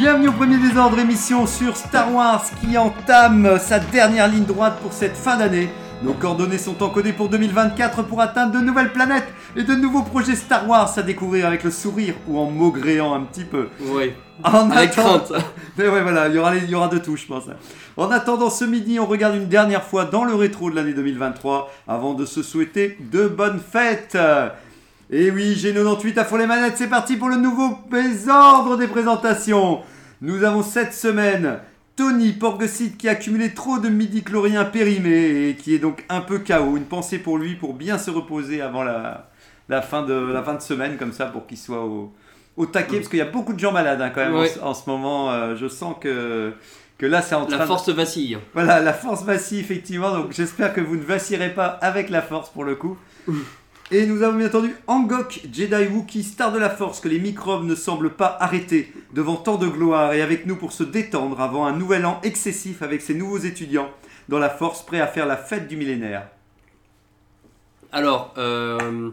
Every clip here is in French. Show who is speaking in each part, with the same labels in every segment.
Speaker 1: Bienvenue au premier désordre émission sur Star Wars qui entame sa dernière ligne droite pour cette fin d'année. Nos coordonnées sont encodées pour 2024 pour atteindre de nouvelles planètes et de nouveaux projets Star Wars à découvrir avec le sourire ou en maugréant un petit peu.
Speaker 2: Oui.
Speaker 1: En
Speaker 2: Avec
Speaker 1: attendant-. Mais ouais, voilà, il y aura, les- il y aura de tout, je pense. En attendant ce midi, on regarde une dernière fois dans le rétro de l'année 2023 avant de se souhaiter de bonnes fêtes. Et oui, G98 à fond les manettes, c'est parti pour le nouveau désordre des présentations. Nous avons cette semaine Tony Porgesit qui a accumulé trop de midi-chloriens périmés et qui est donc un peu KO. Une pensée pour lui pour bien se reposer avant la, la, fin, de, la fin de semaine, comme ça, pour qu'il soit au, au taquet, parce qu'il y a beaucoup de gens malades hein, quand même en
Speaker 2: Ouais.
Speaker 1: ce- en, ce moment. euh, je sens que, que là, c'est en train
Speaker 2: La
Speaker 1: de-
Speaker 2: force vacille.
Speaker 1: voilà, la force vacille, effectivement. Donc j'espère que vous ne vacillerez pas avec la force pour le coup. Et nous avons bien entendu Angok, Jedi Wookiee, star de la force, que les microbes ne semblent pas arrêter devant tant de gloire et avec nous pour se détendre avant un nouvel an excessif avec ses nouveaux étudiants dans la force prêts à faire la fête du millénaire.
Speaker 2: Alors, euh,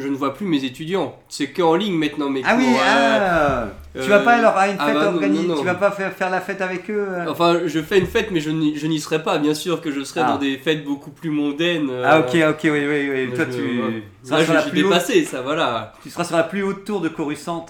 Speaker 2: je ne vois plus mes étudiants. C'est que en ligne maintenant, mes
Speaker 1: Ah oui,
Speaker 2: cours. euh,
Speaker 1: ah, tu
Speaker 2: euh,
Speaker 1: vas pas alors à une
Speaker 2: ah
Speaker 1: fête
Speaker 2: bah
Speaker 1: organisée, tu vas pas faire, faire la fête avec eux euh
Speaker 2: Enfin, je fais une fête, mais je n'y serai pas. Bien sûr que je serai
Speaker 1: Ah.
Speaker 2: dans des fêtes beaucoup plus mondaines. euh,
Speaker 1: Ah ok, ok, oui, oui, oui. Toi,
Speaker 2: je-
Speaker 1: tu,
Speaker 2: ouais.
Speaker 1: seras
Speaker 2: Là,
Speaker 1: sur
Speaker 2: je
Speaker 1: la
Speaker 2: suis
Speaker 1: plus haute-
Speaker 2: dépassé, ça, voilà.
Speaker 1: tu seras sur la plus haute tour de Coruscant.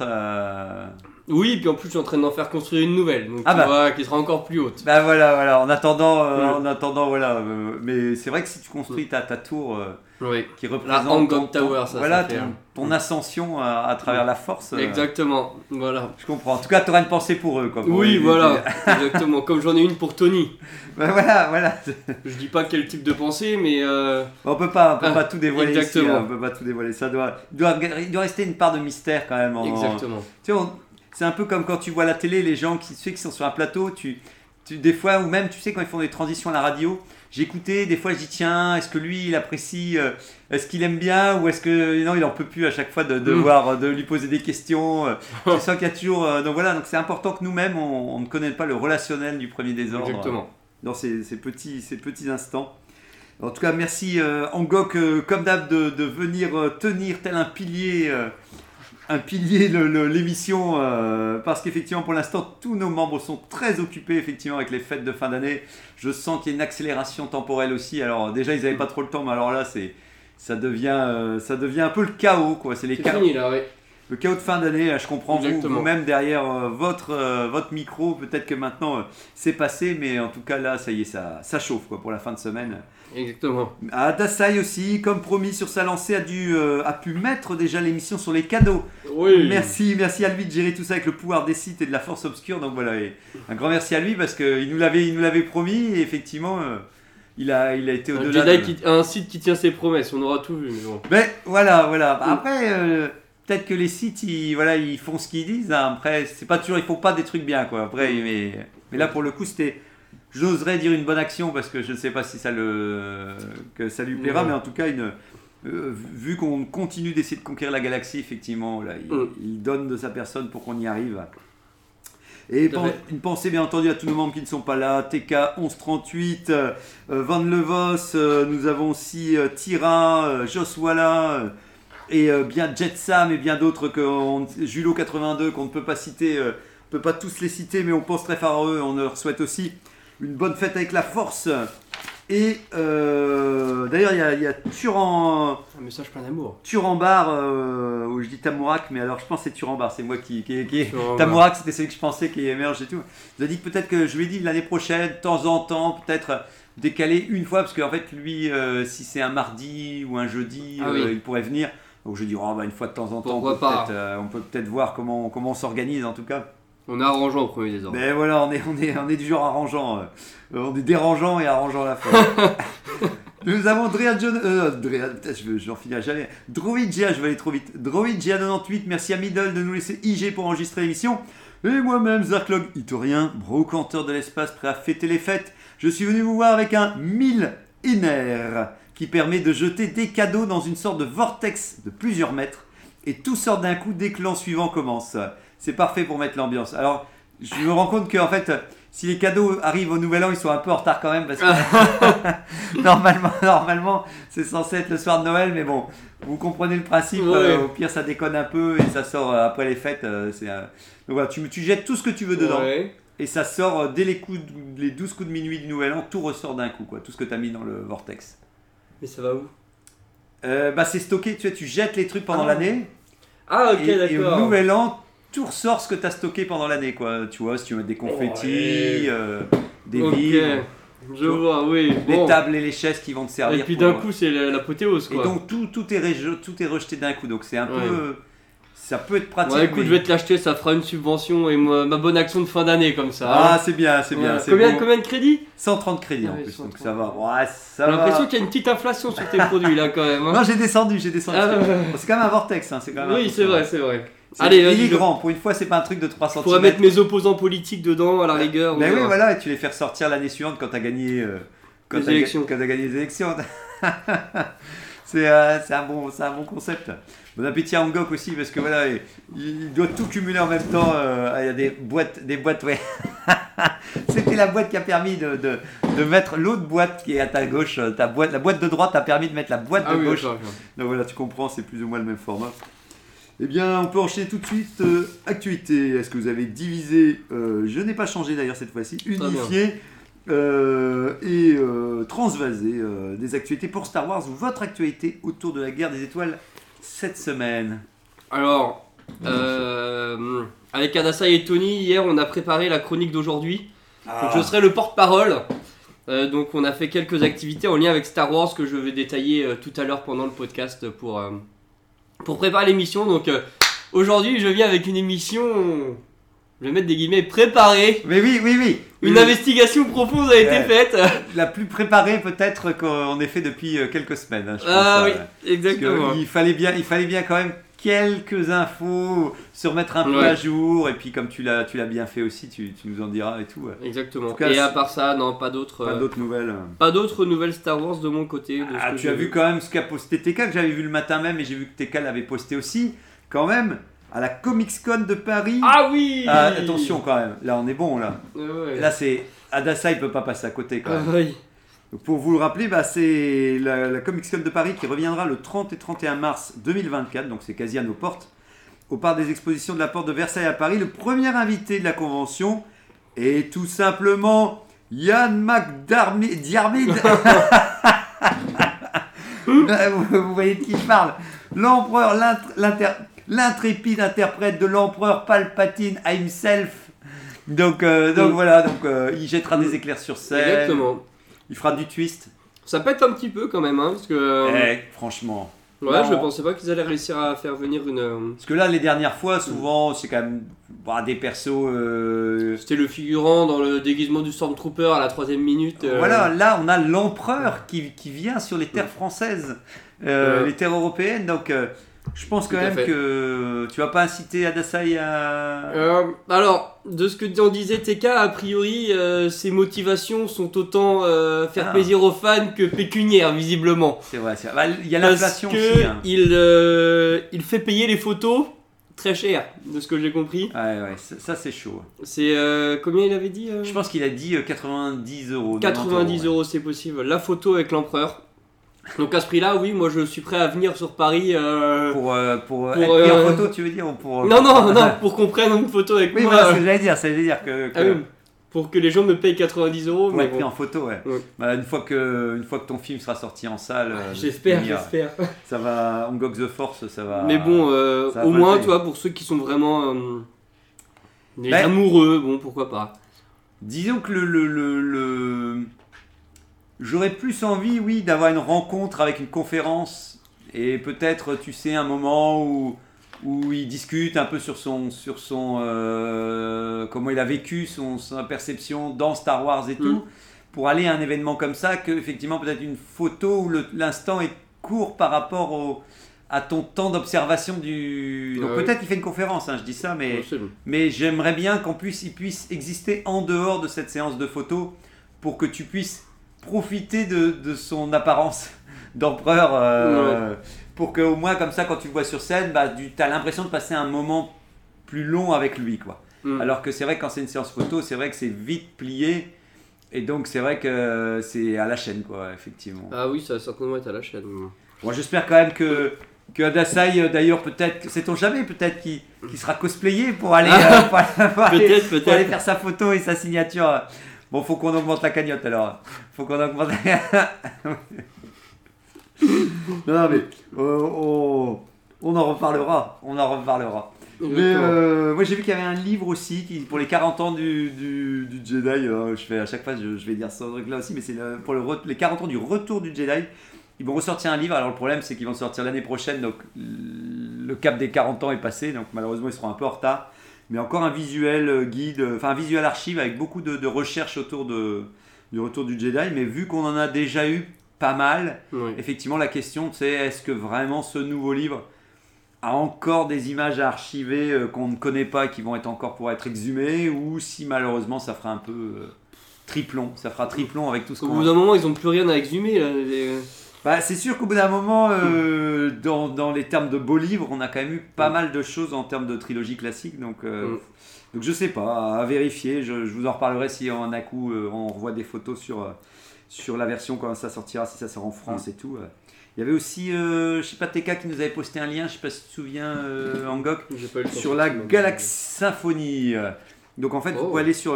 Speaker 2: Oui, puis en plus, je suis en train d'en faire construire une nouvelle. Donc,
Speaker 1: Ah
Speaker 2: tu
Speaker 1: bah.
Speaker 2: vois, qui sera encore plus haute.
Speaker 1: Bah voilà, voilà, en attendant, euh, en attendant, voilà. euh, mais c'est vrai que si tu construis ta, ta tour euh,
Speaker 2: Oui,
Speaker 1: qui représente
Speaker 2: Angkor
Speaker 1: ton-
Speaker 2: Tower, ça,
Speaker 1: voilà,
Speaker 2: ça fait,
Speaker 1: ton,
Speaker 2: hein.
Speaker 1: ton ascension à, à travers la force.
Speaker 2: exactement. Voilà.
Speaker 1: Je comprends. En tout cas, tu auras une pensée pour eux. Quoi, pour
Speaker 2: Oui,
Speaker 1: les-
Speaker 2: voilà, exactement. Comme j'en ai une pour Tony.
Speaker 1: Bah, voilà, voilà.
Speaker 2: Je dis pas quel type de pensée, mais
Speaker 1: On peut pas, on peut
Speaker 2: Ah,
Speaker 1: pas tout dévoiler ici.
Speaker 2: exactement.
Speaker 1: hein, on peut pas tout dévoiler. Ça doit, il doit, il doit rester une part de mystère quand même. en-
Speaker 2: exactement.
Speaker 1: Tu sais, on- c'est un peu comme quand tu vois la télé, les gens qui, sais, qui sont sur un plateau, tu, tu, des fois, ou même, tu sais, quand ils font des transitions à la radio, j'écoutais, des fois, je dis, tiens, est-ce que lui, il apprécie, euh, est-ce qu'il aime bien, ou est-ce que, non, il en peut plus à chaque fois de, de
Speaker 2: Mm.
Speaker 1: voir, de lui poser des questions. euh, tu sens qu'il y a toujours, euh, donc voilà, donc c'est important que nous-mêmes, on, on ne connaisse pas le relationnel du premier désordre.
Speaker 2: Exactement.
Speaker 1: dans ces, ces petits, ces petits instants. En tout cas, merci euh, Angok, euh, comme d'hab, de, de venir euh, tenir tel un pilier, euh, un pilier le- l'émission, euh, parce qu'effectivement, pour l'instant, tous nos membres sont très occupés, effectivement, avec les fêtes de fin d'année. Je sens qu'il y a une accélération temporelle aussi. Alors, déjà, ils n'avaient pas trop le temps, mais alors là, c'est ça devient, euh, ça devient un peu le chaos, quoi. C'est les
Speaker 2: fini là.
Speaker 1: Le chaos de fin d'année, je comprends vous- vous-même derrière euh, votre, euh, votre micro, peut-être que maintenant euh, c'est passé, mais en tout cas là, ça y est, ça, ça chauffe quoi, pour la fin de semaine.
Speaker 2: Exactement.
Speaker 1: Ah, Dasai aussi, comme promis sur sa lancée, a, dû, a pu mettre déjà l'émission sur les cadeaux.
Speaker 2: Oui.
Speaker 1: Merci, merci à lui de gérer tout ça avec le pouvoir des sites et de la force obscure. Donc voilà, et un grand merci à lui parce qu'il nous l'avait promis et effectivement, il, a, il a été
Speaker 2: Un
Speaker 1: au-delà. De-
Speaker 2: qui, un site qui tient ses promesses, on aura tout vu. Mais bon.
Speaker 1: Mais voilà, voilà. Après, euh, peut-être que les sites, ils, voilà, ils font ce qu'ils disent. hein. Après, c'est pas toujours, ils font pas des trucs bien, quoi. Après, mais, mais là, pour le coup, c'était, j'oserais dire une bonne action parce que je ne sais pas si ça le, que ça lui plaira, mais en tout cas, une, euh, vu qu'on continue d'essayer de conquérir la galaxie, effectivement, là, il, il donne de sa personne pour qu'on y arrive. Et pen-
Speaker 2: fait.
Speaker 1: une pensée bien entendu à tous nos membres qui ne sont pas là, TK 1138, euh, Van Levos, euh, nous avons aussi euh, Tira, euh, Joswala, et euh, bien Jetsam et bien d'autres, que on- Julo 82 qu'on ne peut pas citer, euh, on peut pas tous les citer, mais on pense très fort à eux, on leur souhaite aussi une bonne fête avec la force. Et euh, d'ailleurs, il y a, il y a Turan,
Speaker 2: Un message plein d'amour.
Speaker 1: Turambar, euh, où je dis Tamourak, mais alors je pense que c'est Turambar, c'est moi qui, qui. Tamourak, c'était celui que je pensais qui émerge et tout. Je lui ai dit que peut-être que je lui ai dit l'année prochaine, de temps en temps, peut-être décaler une fois, parce qu'en fait, lui, euh, si c'est un mardi ou un jeudi,
Speaker 2: Ah
Speaker 1: euh,
Speaker 2: oui.
Speaker 1: il pourrait venir. Donc je dis, oh, bah, une fois de temps en temps, on peut,
Speaker 2: pas.
Speaker 1: peut-être, euh, on peut peut-être voir comment, comment on s'organise en tout cas.
Speaker 2: On est arrangeant au premier désordre.
Speaker 1: Mais voilà, on est, on est, on est du genre arrangeant. euh, on est dérangeant et arrangeant à la fois. Nous avons Drea John. Euh, Drea, putain, je veux- j'en finirai jamais. Droid GA, je vais aller trop vite. Droid GA98, merci à Middle de nous laisser IG pour enregistrer l'émission. Et moi-même, Zarklog, Itorien, brocanteur de l'espace, prêt à fêter les fêtes. Je suis venu vous voir avec un 1000 Iner qui permet de jeter des cadeaux dans une sorte de vortex de plusieurs mètres. Et tout sort d'un coup dès que l'an suivant commence. C'est parfait pour mettre l'ambiance. Alors, je me rends compte que en fait, si les cadeaux arrivent au nouvel an, ils sont un peu en retard quand même parce que normalement, normalement, c'est censé être le soir de Noël, mais bon, vous comprenez le principe.
Speaker 2: Ouais.
Speaker 1: euh, au pire, ça déconne un peu et ça sort euh, après les fêtes. euh, c'est, euh, donc voilà, tu, tu jettes tout ce que tu veux dedans
Speaker 2: Ouais.
Speaker 1: et ça sort euh, dès les, coups de- les 12 coups de minuit du nouvel an, tout ressort d'un coup, quoi, tout ce que tu as mis dans le vortex.
Speaker 2: Mais ça va où?
Speaker 1: Euh, bah, c'est stocké, tu sais, tu jettes les trucs pendant
Speaker 2: Ah.
Speaker 1: l'année
Speaker 2: Ah, ok,
Speaker 1: et, et au
Speaker 2: d'accord.
Speaker 1: nouvel an, tout ressort ce que tu as stocké pendant l'année, quoi. Tu vois, si tu veux des confettis,
Speaker 2: Ouais.
Speaker 1: euh, des
Speaker 2: Ok,
Speaker 1: livres,
Speaker 2: je vois, oui.
Speaker 1: les
Speaker 2: Bon.
Speaker 1: tables et les chaises qui vont te servir.
Speaker 2: Et puis d'un coup, c'est la- l'apothéose,
Speaker 1: Et
Speaker 2: quoi.
Speaker 1: donc tout, tout, est, ré- tout est rejeté d'un coup, donc c'est un
Speaker 2: Ouais.
Speaker 1: peu. Ça peut être pratique.
Speaker 2: Ouais, écoute,
Speaker 1: mais-
Speaker 2: je vais te l'acheter, ça fera une subvention et moi, ma bonne action de fin d'année comme ça.
Speaker 1: Ah,
Speaker 2: hein.
Speaker 1: c'est bien, c'est bien.
Speaker 2: Ouais. combien, de crédits?
Speaker 1: 130 crédits
Speaker 2: Ah
Speaker 1: en plus, donc
Speaker 2: 130.
Speaker 1: ça va. Ouais, ça
Speaker 2: J'ai l'impression qu'il y a une petite inflation sur tes produits là quand même. hein.
Speaker 1: Non, j'ai descendu, j'ai descendu.
Speaker 2: Ah,
Speaker 1: c'est quand même un vortex, hein, c'est quand même
Speaker 2: oui, c'est vrai, c'est vrai. Allez,
Speaker 1: il est grand. Pour une fois, c'est pas un truc de 3
Speaker 2: Je
Speaker 1: cm.
Speaker 2: pourrais mettre mes opposants politiques dedans à la rigueur.
Speaker 1: Mais
Speaker 2: on
Speaker 1: oui, voilà, et tu les fais ressortir l'année suivante quand t'as gagné. euh, quand
Speaker 2: Les
Speaker 1: ga-
Speaker 2: élections.
Speaker 1: Quand t'as gagné les élections. c'est euh, c'est un, bon, c'est un bon concept. Bon appétit à Angok aussi, parce que voilà, il, doit tout cumuler en même temps. euh, ah, Il y a des boîtes, des boîtes, ouais. C'était la boîte qui a permis de, de, de mettre l'autre boîte qui est à ta gauche. euh, Ta boîte, la boîte de droite a permis de mettre la boîte
Speaker 2: Ah
Speaker 1: de
Speaker 2: oui,
Speaker 1: gauche. Donc voilà, tu comprends, c'est plus ou moins le même format. Eh bien, on peut enchaîner tout de suite. euh, actualité, est-ce que vous avez divisé euh, Je n'ai pas changé d'ailleurs cette fois-ci. Unifié euh, et transvasé euh, des actualités pour Star Wars ou votre actualité autour de la guerre des étoiles cette semaine.
Speaker 2: Alors, euh, avec Adassa et Tony, hier on a préparé la chronique d'aujourd'hui.
Speaker 1: Ah.
Speaker 2: Donc je serai le porte-parole. Euh, donc on a fait quelques activités en lien avec Star Wars que je vais détailler euh, tout à l'heure pendant le podcast pour, pour préparer l'émission. Donc aujourd'hui je viens avec une émission, je vais mettre des guillemets, préparée.
Speaker 1: Mais oui, oui, oui.
Speaker 2: Une
Speaker 1: Oui.
Speaker 2: investigation profonde a été
Speaker 1: Ouais.
Speaker 2: faite.
Speaker 1: La plus préparée peut-être qu'on ait fait depuis euh, quelques semaines. hein, je
Speaker 2: Ah
Speaker 1: euh,
Speaker 2: oui,
Speaker 1: Parce
Speaker 2: exactement.
Speaker 1: il fallait bien, il fallait bien quand même quelques infos, se remettre un peu
Speaker 2: Ouais.
Speaker 1: à jour, et puis comme tu l'as, tu l'as bien fait aussi, tu, tu nous en diras et tout.
Speaker 2: Exactement.
Speaker 1: Tout cas,
Speaker 2: et à part ça, non, pas d'autres.
Speaker 1: Pas
Speaker 2: euh,
Speaker 1: d'autres nouvelles.
Speaker 2: Pas d'autres nouvelles Star Wars de mon côté. de ce
Speaker 1: Ah,
Speaker 2: que
Speaker 1: tu as vu quand même ce qu'a posté TK que j'avais vu le matin même, et j'ai vu que TK l'avait posté aussi. Quand même, à la Comics Con de Paris.
Speaker 2: Ah oui
Speaker 1: Ah, attention quand même, là on est bon là.
Speaker 2: Ouais.
Speaker 1: Là c'est Adassa, il peut pas passer à côté quand
Speaker 2: Ah
Speaker 1: même.
Speaker 2: oui.
Speaker 1: Donc, pour vous le rappeler, bah, c'est la, la Comics Con de Paris qui reviendra le 30 et 31 mars 2024, donc c'est quasi à nos portes, au parc des expositions de la Porte de Versailles à Paris. Le premier invité de la convention est tout simplement Yann McDiarmid. vous, vous voyez de qui je parle L'empereur, l'int- l'inter- l'intrépide interprète de l'empereur Palpatine himself. Donc, euh, donc
Speaker 2: Mm.
Speaker 1: voilà, donc euh, il jettera des éclairs sur scène.
Speaker 2: Exactement.
Speaker 1: Il fera du twist.
Speaker 2: Ça pète un petit peu quand même, hein, parce que. euh,
Speaker 1: Eh, franchement.
Speaker 2: ouais,
Speaker 1: non.
Speaker 2: je pensais pas qu'ils allaient réussir à faire venir une. euh,
Speaker 1: Parce que là, les dernières fois, souvent, c'est quand même bah, des persos. euh,
Speaker 2: C'était le figurant dans le déguisement du Stormtrooper à la troisième minute. euh,
Speaker 1: Voilà, là, on a l'empereur qui, qui vient sur les terres françaises, euh, les terres européennes. Donc, euh, je pense quand même
Speaker 2: fait.
Speaker 1: que tu vas pas inciter Adasai à.
Speaker 2: Euh, alors, de ce que en disait TK, a priori, euh, ses motivations sont autant euh, faire
Speaker 1: Ah.
Speaker 2: plaisir aux fans que pécuniaires, visiblement.
Speaker 1: C'est vrai. Bah, il y a l'inflation aussi. hein.
Speaker 2: il, il fait payer les photos très cher, de ce que j'ai compris.
Speaker 1: Ouais, ouais, ça, c'est chaud.
Speaker 2: C'est euh, combien il avait dit euh
Speaker 1: Je pense qu'il a dit euh, 90 euros.
Speaker 2: 90
Speaker 1: ouais.
Speaker 2: euros, c'est possible. La photo avec l'empereur. Donc à ce prix-là, oui, moi je suis prêt à venir sur Paris. euh,
Speaker 1: Pour, euh, pour, euh,
Speaker 2: Pour,
Speaker 1: être pris en
Speaker 2: euh,
Speaker 1: photo, tu veux dire ou pour...
Speaker 2: Non, non, non, pour qu'on prenne une photo avec
Speaker 1: Oui,
Speaker 2: moi.
Speaker 1: voilà ce que j'allais dire. Ça veut dire que, que
Speaker 2: ah oui, pour que les gens me payent 90 euros.
Speaker 1: pour
Speaker 2: mais
Speaker 1: être pris
Speaker 2: bon.
Speaker 1: en photo, ouais.
Speaker 2: Ouais.
Speaker 1: Bah, une, fois que, une fois que ton film sera sorti en salle,
Speaker 2: J'espère, j'espère.
Speaker 1: ça va, on the Force, ça va.
Speaker 2: Mais bon, euh,
Speaker 1: va
Speaker 2: au moins, tu vois, pour ceux qui sont vraiment euh,
Speaker 1: Ben-
Speaker 2: amoureux, bon, pourquoi pas.
Speaker 1: Disons que le, le, le, le- j'aurais plus envie, oui, d'avoir une rencontre avec une conférence et peut-être, tu sais, un moment où où il discute un peu sur son sur son euh, comment il a vécu son sa perception dans Star Wars et tout.
Speaker 2: Mm.
Speaker 1: pour aller à un événement comme ça que effectivement peut-être une photo où l'instant est court par rapport au, à ton temps d'observation du. Donc
Speaker 2: Ah oui.
Speaker 1: peut-être qu'il fait une conférence, hein, je dis ça, mais,
Speaker 2: Possible.
Speaker 1: mais j'aimerais bien qu'on puisse, il puisse exister en dehors de cette séance de photos pour que tu puisses profiter de, de son apparence d'empereur. euh, Pour qu'au moins, comme ça, quand tu le vois sur scène, bah, tu as l'impression de passer un moment plus long avec lui. quoi.
Speaker 2: Mm.
Speaker 1: Alors que c'est vrai que quand c'est une séance photo, c'est vrai que c'est vite plié. Et donc c'est vrai que c'est à la chaîne, quoi, effectivement.
Speaker 2: Ah oui, ça va certainement être à la chaîne.
Speaker 1: Bon, j'espère quand même que, que Adasai, euh, d'ailleurs, peut-être, sait-on jamais, peut-être qu'il qu'il sera cosplayé pour aller, euh, pour aller- pour faire sa photo et sa signature. Bon, faut qu'on augmente la cagnotte alors. Faut qu'on augmente la... non, non, mais euh, on, on en reparlera. On en reparlera. Mais euh, moi j'ai vu qu'il y avait un livre aussi qui, pour les 40 ans du, du, du Jedi. euh, je fais à chaque fois je, je vais dire ce truc là aussi, mais c'est le- pour le, les 40 ans du retour du Jedi. Ils vont ressortir un livre. Alors le problème c'est qu'ils vont sortir l'année prochaine, donc le cap des 40 ans est passé, donc malheureusement ils seront un peu en retard. Mais encore un visuel euh, guide, euh, enfin un visuel archive avec beaucoup de, de recherches autour de, du retour du Jedi. Mais vu qu'on en a déjà eu pas mal,
Speaker 2: Oui.
Speaker 1: effectivement, la question c'est est-ce que vraiment ce nouveau livre a encore des images à archiver euh, qu'on ne connaît pas et qui vont être encore pour être exhumées ou si malheureusement ça fera un peu euh, triplon, ça fera triplon avec tout ce
Speaker 2: Au
Speaker 1: qu'on
Speaker 2: bout d'un moment, ils ont plus rien à exhumer. Là. les-
Speaker 1: bah, c'est sûr qu'au bout d'un moment, euh, dans, dans les termes de beaux livres, on a quand même eu pas mal de choses en termes de trilogie classique. Donc, euh,
Speaker 2: Mm.
Speaker 1: donc je sais pas, à vérifier. Je, je vous en reparlerai si en un coup euh, on revoit des photos sur, euh, sur la version quand ça sortira, si ça sort en France et tout. Il y avait aussi, je sais pas, TK qui nous avait posté un lien, je sais pas si tu te souviens, Angok, sur la Galaxy Symphonie. Donc en fait, vous
Speaker 2: Oh.
Speaker 1: pouvez aller sur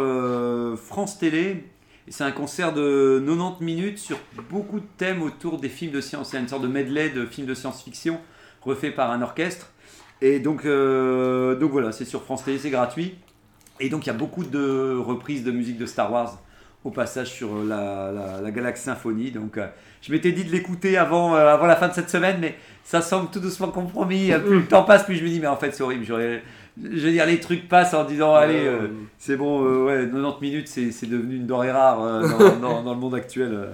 Speaker 1: France Télé. Et c'est un concert de 90 minutes sur beaucoup de thèmes autour des films de science. C'est une sorte de medley de films de science-fiction refait par un orchestre. Et donc, euh, donc voilà, c'est sur France Télé, c'est gratuit. Et donc il y a beaucoup de reprises de musique de Star Wars au passage sur euh, la, la, la Galaxy Symphonie. Donc euh, je m'étais dit de l'écouter avant, euh, avant la fin de cette semaine, mais ça semble tout doucement compromis. Plus le temps passe, plus je me dis, mais en fait c'est horrible. J'aurais- Je veux dire, les trucs passent en disant, allez, euh, c'est bon, euh, ouais, 90 minutes, c'est c'est devenu une denrée rare euh, dans, dans- dans le monde actuel. euh.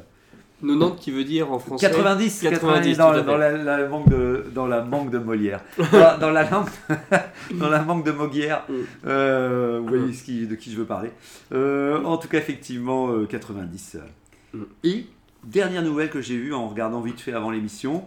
Speaker 2: 90 qui veut dire en français
Speaker 1: 90,
Speaker 2: 90,
Speaker 1: 90
Speaker 2: tout
Speaker 1: dans, la, la manque de, dans la manque de Molière. dans, dans la langue, dans la manque de Moguière.
Speaker 2: Mm.
Speaker 1: Euh, vous voyez ce qui- de qui je veux parler. Euh, en tout cas, effectivement, euh, 90.
Speaker 2: Mm.
Speaker 1: Et dernière nouvelle que j'ai vue en regardant vite fait avant l'émission.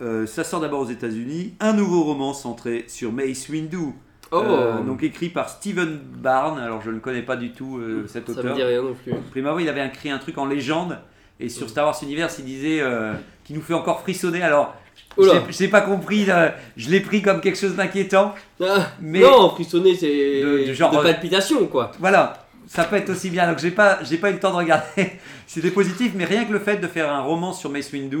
Speaker 1: euh, ça sort d'abord aux États-Unis. Un nouveau roman centré sur Mace Windu.
Speaker 2: Oh
Speaker 1: Euh, donc écrit par Stephen Barnes. Alors je ne connais pas du tout euh, cet
Speaker 2: Ça me
Speaker 1: auteur.
Speaker 2: dit rien non plus.
Speaker 1: Prima il avait écrit un truc en légende. Et sur Star Wars Universe, il disait euh, qui nous fait encore frissonner. Alors, j'ai- j'ai pas compris. euh, je l'ai pris comme quelque chose d'inquiétant.
Speaker 2: Ah,
Speaker 1: Mais-
Speaker 2: Non, frissonner, c'est
Speaker 1: De-
Speaker 2: de,
Speaker 1: genre-
Speaker 2: palpitation quoi.
Speaker 1: Voilà, ça peut être aussi bien. Donc j'ai pas, j'ai pas eu le temps de regarder. C'était positif, mais rien que le fait de faire un roman sur Mace Windu,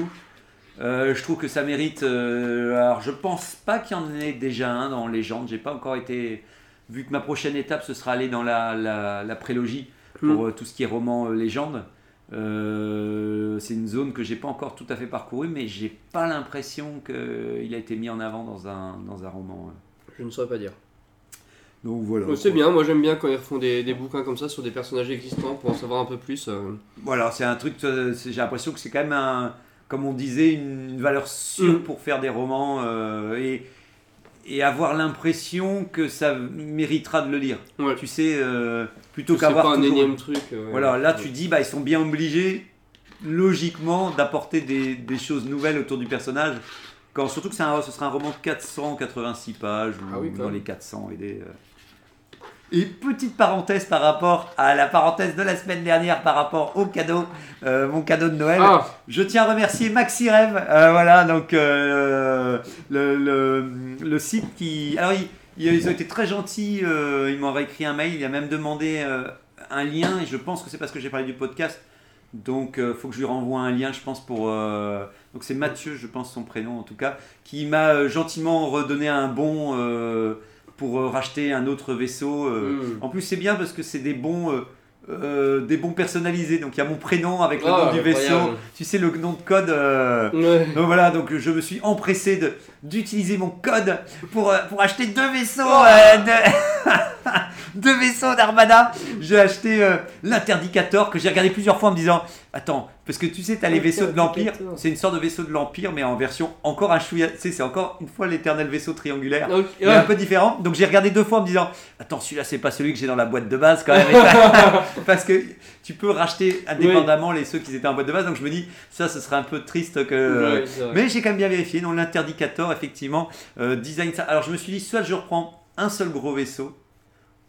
Speaker 1: euh, je trouve que ça mérite. euh, alors je pense pas qu'il y en ait déjà un dans Légende. J'ai pas encore été. Vu que ma prochaine étape ce sera aller dans la, la, la prélogie pour euh, tout ce qui est roman légende. C'est une zone que j'ai pas encore tout à fait parcourue, mais j'ai pas l'impression qu'il a été mis en avant dans un, dans un roman.
Speaker 2: Je ne saurais pas dire.
Speaker 1: Donc voilà.
Speaker 2: C'est bien, moi j'aime bien quand ils refont des, des bouquins comme ça sur des personnages existants pour en savoir un peu plus.
Speaker 1: Voilà, c'est un truc, j'ai l'impression que c'est quand même, un, comme on disait, une, valeur sûre
Speaker 2: Mm.
Speaker 1: pour faire des romans euh, et, et avoir l'impression que ça méritera de le lire.
Speaker 2: Ouais.
Speaker 1: Tu sais, euh, plutôt qu'avoir
Speaker 2: un
Speaker 1: toujours-
Speaker 2: énième truc. euh,
Speaker 1: Voilà, là
Speaker 2: ouais.
Speaker 1: tu dis, bah, ils sont bien obligés, logiquement, d'apporter des, des choses nouvelles autour du personnage. Quand, surtout que un- ce sera un roman de 486 pages, ou
Speaker 2: Ah oui, quand
Speaker 1: dans les 400 et des... euh. Et petite parenthèse par rapport à la parenthèse de la semaine dernière par rapport au cadeau, euh, mon cadeau de Noël.
Speaker 2: Ah,
Speaker 1: Je tiens à remercier Maxi Rêve, euh, voilà, donc euh, le, le, le site qui. Alors, ils, ils ont été très gentils, ils m'ont écrit un mail, il a même demandé un lien, et je pense que c'est parce que j'ai parlé du podcast, donc il faut que je lui renvoie un lien, je pense, pour. donc, c'est Mathieu, je pense, son prénom en tout cas, qui m'a gentiment redonné un bon pour euh, racheter un autre vaisseau. euh.
Speaker 2: Mm.
Speaker 1: En plus, c'est bien parce que c'est des bons. Euh, des bons personnalisés, donc il y a mon prénom avec le
Speaker 2: Ah,
Speaker 1: nom du vaisseau,
Speaker 2: incroyable.
Speaker 1: tu sais le nom de code. euh,
Speaker 2: ouais.
Speaker 1: donc voilà, donc je me suis empressé de d'utiliser mon code pour, euh, pour acheter deux vaisseaux
Speaker 2: Oh.
Speaker 1: de, deux vaisseaux d'Armada. J'ai acheté l'interdicator que j'ai regardé plusieurs fois en me disant Attends, parce que tu sais, t'as les vaisseaux de l'Empire, c'est une sorte de vaisseau de l'Empire, mais en version encore un chouïa. Tu sais, c'est encore une fois l'éternel vaisseau triangulaire.
Speaker 2: Donc,
Speaker 1: Mais
Speaker 2: ouais.
Speaker 1: un peu différent. Donc j'ai regardé deux fois en me disant Attends, celui-là, c'est pas celui que j'ai dans la boîte de base quand même. Parce que tu peux racheter indépendamment les ceux qui étaient en boîte de base. Donc je me dis, ça, ce serait un peu triste que. Mais j'ai quand même bien vérifié. Non, l'interdicator, effectivement, euh, design ça. Alors je me suis dit, soit je reprends un seul gros vaisseau,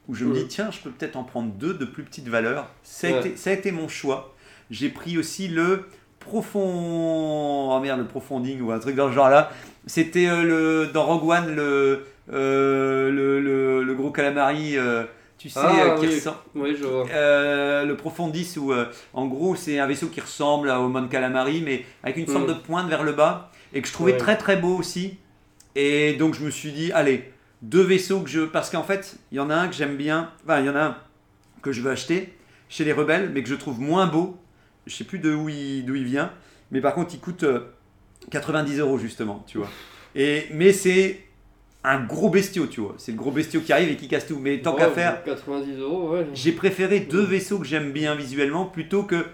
Speaker 1: où je me dis, tiens, je peux peut-être en prendre deux de plus petite valeur. Ça a,
Speaker 2: Ouais.
Speaker 1: été, ça a été mon choix. J'ai pris aussi le profond. Oh merde, le profonding ou un truc dans ce genre-là. C'était euh, le dans Rogue One, le, euh, le, le, le gros calamari, tu sais,
Speaker 2: Ah,
Speaker 1: euh, qui
Speaker 2: oui.
Speaker 1: ressemble.
Speaker 2: Oui, je vois.
Speaker 1: Euh, le Profondis où euh, en gros c'est un vaisseau qui ressemble à- au Mon Calamari mais avec une sorte
Speaker 2: Mm.
Speaker 1: de pointe vers le bas et que je trouvais
Speaker 2: Ouais.
Speaker 1: très très beau aussi et donc je me suis dit allez deux vaisseaux que je parce qu'en fait il y en a un que j'aime bien enfin il y en a un que je veux acheter chez les rebelles mais que je trouve moins beau je sais plus de où il, d'où il vient mais par contre il coûte euh, 90 euros justement tu vois et mais c'est un gros bestiau tu vois c'est le gros bestiau qui arrive et qui casse tout mais tant qu'à faire
Speaker 2: 90 euros, ouais.
Speaker 1: j'ai préféré deux vaisseaux que j'aime bien visuellement plutôt que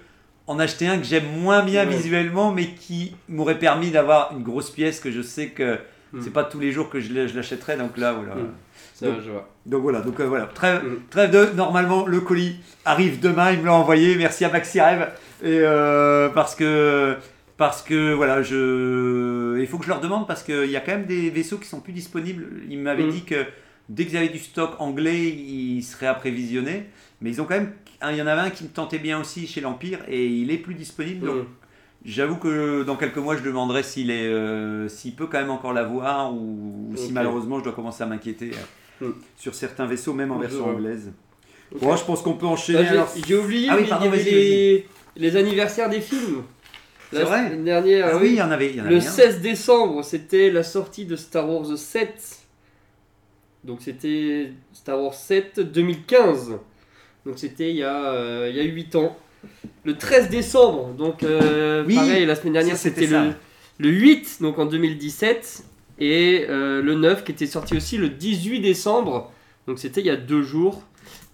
Speaker 1: en acheter un que j'aime moins bien
Speaker 2: Ouais.
Speaker 1: visuellement mais qui m'aurait permis d'avoir une grosse pièce que je sais que
Speaker 2: Mm.
Speaker 1: c'est pas tous les jours que je l'achèterais donc là voilà.
Speaker 2: Mm. Ça,
Speaker 1: Donc-
Speaker 2: je vois.
Speaker 1: Donc voilà, donc euh, voilà, trêve,
Speaker 2: Mm.
Speaker 1: trêve de normalement le colis arrive demain, il me l'a envoyé, merci à Maxi Rêve et euh, parce que parce que voilà, je il faut que je leur demande parce qu'il y a quand même des vaisseaux qui sont plus disponibles. Ils m'avaient
Speaker 2: Mm.
Speaker 1: dit que dès qu'ils avaient du stock anglais, ils seraient apprévisionnés, mais ils ont quand même il y en avait un qui me tentait bien aussi chez l'Empire et il est plus disponible. Donc
Speaker 2: Mm.
Speaker 1: J'avoue que dans quelques mois, je demanderai s'il est, euh, s'il peut quand même encore l'avoir ou, si malheureusement je dois commencer à m'inquiéter euh,
Speaker 2: Hmm.
Speaker 1: sur certains vaisseaux, même en version anglaise. Bon, je pense qu'on peut
Speaker 2: Ah,
Speaker 1: enchaîner.
Speaker 2: j'ai-
Speaker 1: alors.
Speaker 2: J'ai oublié,
Speaker 1: Ah oui, pardon,
Speaker 2: les anniversaires des films.
Speaker 1: C'est
Speaker 2: La
Speaker 1: vrai
Speaker 2: semaine dernière,
Speaker 1: Ah
Speaker 2: oui.
Speaker 1: oui, il y en avait. Il y en
Speaker 2: Le
Speaker 1: avait un.
Speaker 2: 16 décembre, c'était la sortie de Star Wars 7. Donc c'était Star Wars 7 2015. Donc c'était il y a euh, il y a 8 ans. Le 13 décembre, donc euh,
Speaker 1: Oui,
Speaker 2: pareil, la semaine dernière
Speaker 1: c'était
Speaker 2: le, le 8, donc en 2017. Et euh, le 9 qui était sorti aussi le 18 décembre. Donc c'était il y a 2 jours.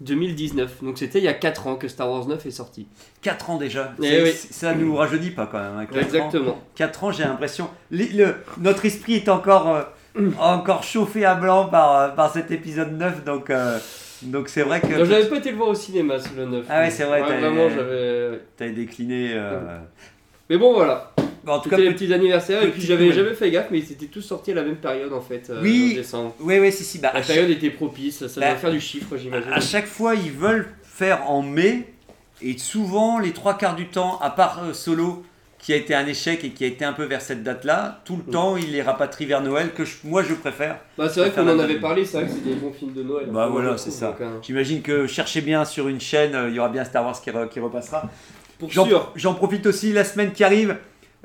Speaker 2: 2019, donc c'était il y a 4 ans que Star Wars 9 est sorti.
Speaker 1: 4 ans déjà.
Speaker 2: Eh oui.
Speaker 1: Ça nous rajeunit pas quand même. hein, quatre ans.
Speaker 2: Exactement.
Speaker 1: 4 ans, j'ai l'impression. le- notre esprit est encore, euh, encore chauffé à blanc par, euh, par cet épisode 9. Donc euh, donc c'est vrai que.
Speaker 2: Non, j'avais pas été le voir au cinéma, ce le 9.
Speaker 1: Ah ouais, c'est vrai, t'avais-
Speaker 2: Vraiment, j'avais.
Speaker 1: T'avais décliné. euh,
Speaker 2: Mais bon, voilà.
Speaker 1: Bon, en tout cas,
Speaker 2: les
Speaker 1: petit-
Speaker 2: petits anniversaires. Et puis j'avais jamais fait gaffe, mais ils étaient tous sortis à la même période en fait. euh,
Speaker 1: Oui.
Speaker 2: En décembre.
Speaker 1: Oui, oui, si, si. Bah,
Speaker 2: La
Speaker 1: chaque-
Speaker 2: période était propice, ça
Speaker 1: Bah,
Speaker 2: doit faire du chiffre, j'imagine.
Speaker 1: À chaque fois, ils veulent faire en mai, et souvent, les trois quarts du temps, à part euh, Solo, qui a été un échec et qui a été un peu vers cette date-là, tout le
Speaker 2: Mm.
Speaker 1: temps, ils les rapatrient vers Noël, que je- moi je préfère.
Speaker 2: Bah, c'est vrai qu'on en avait parlé, c'est vrai que c'est des bons films de Noël.
Speaker 1: Bah voilà, c'est ça.
Speaker 2: euh,
Speaker 1: J'imagine que cherchez bien sur une chaîne, euh, il y aura bien Star Wars qui, re- qui repassera.
Speaker 2: Pour
Speaker 1: J'en
Speaker 2: sûr.
Speaker 1: j'en profite aussi la semaine qui arrive.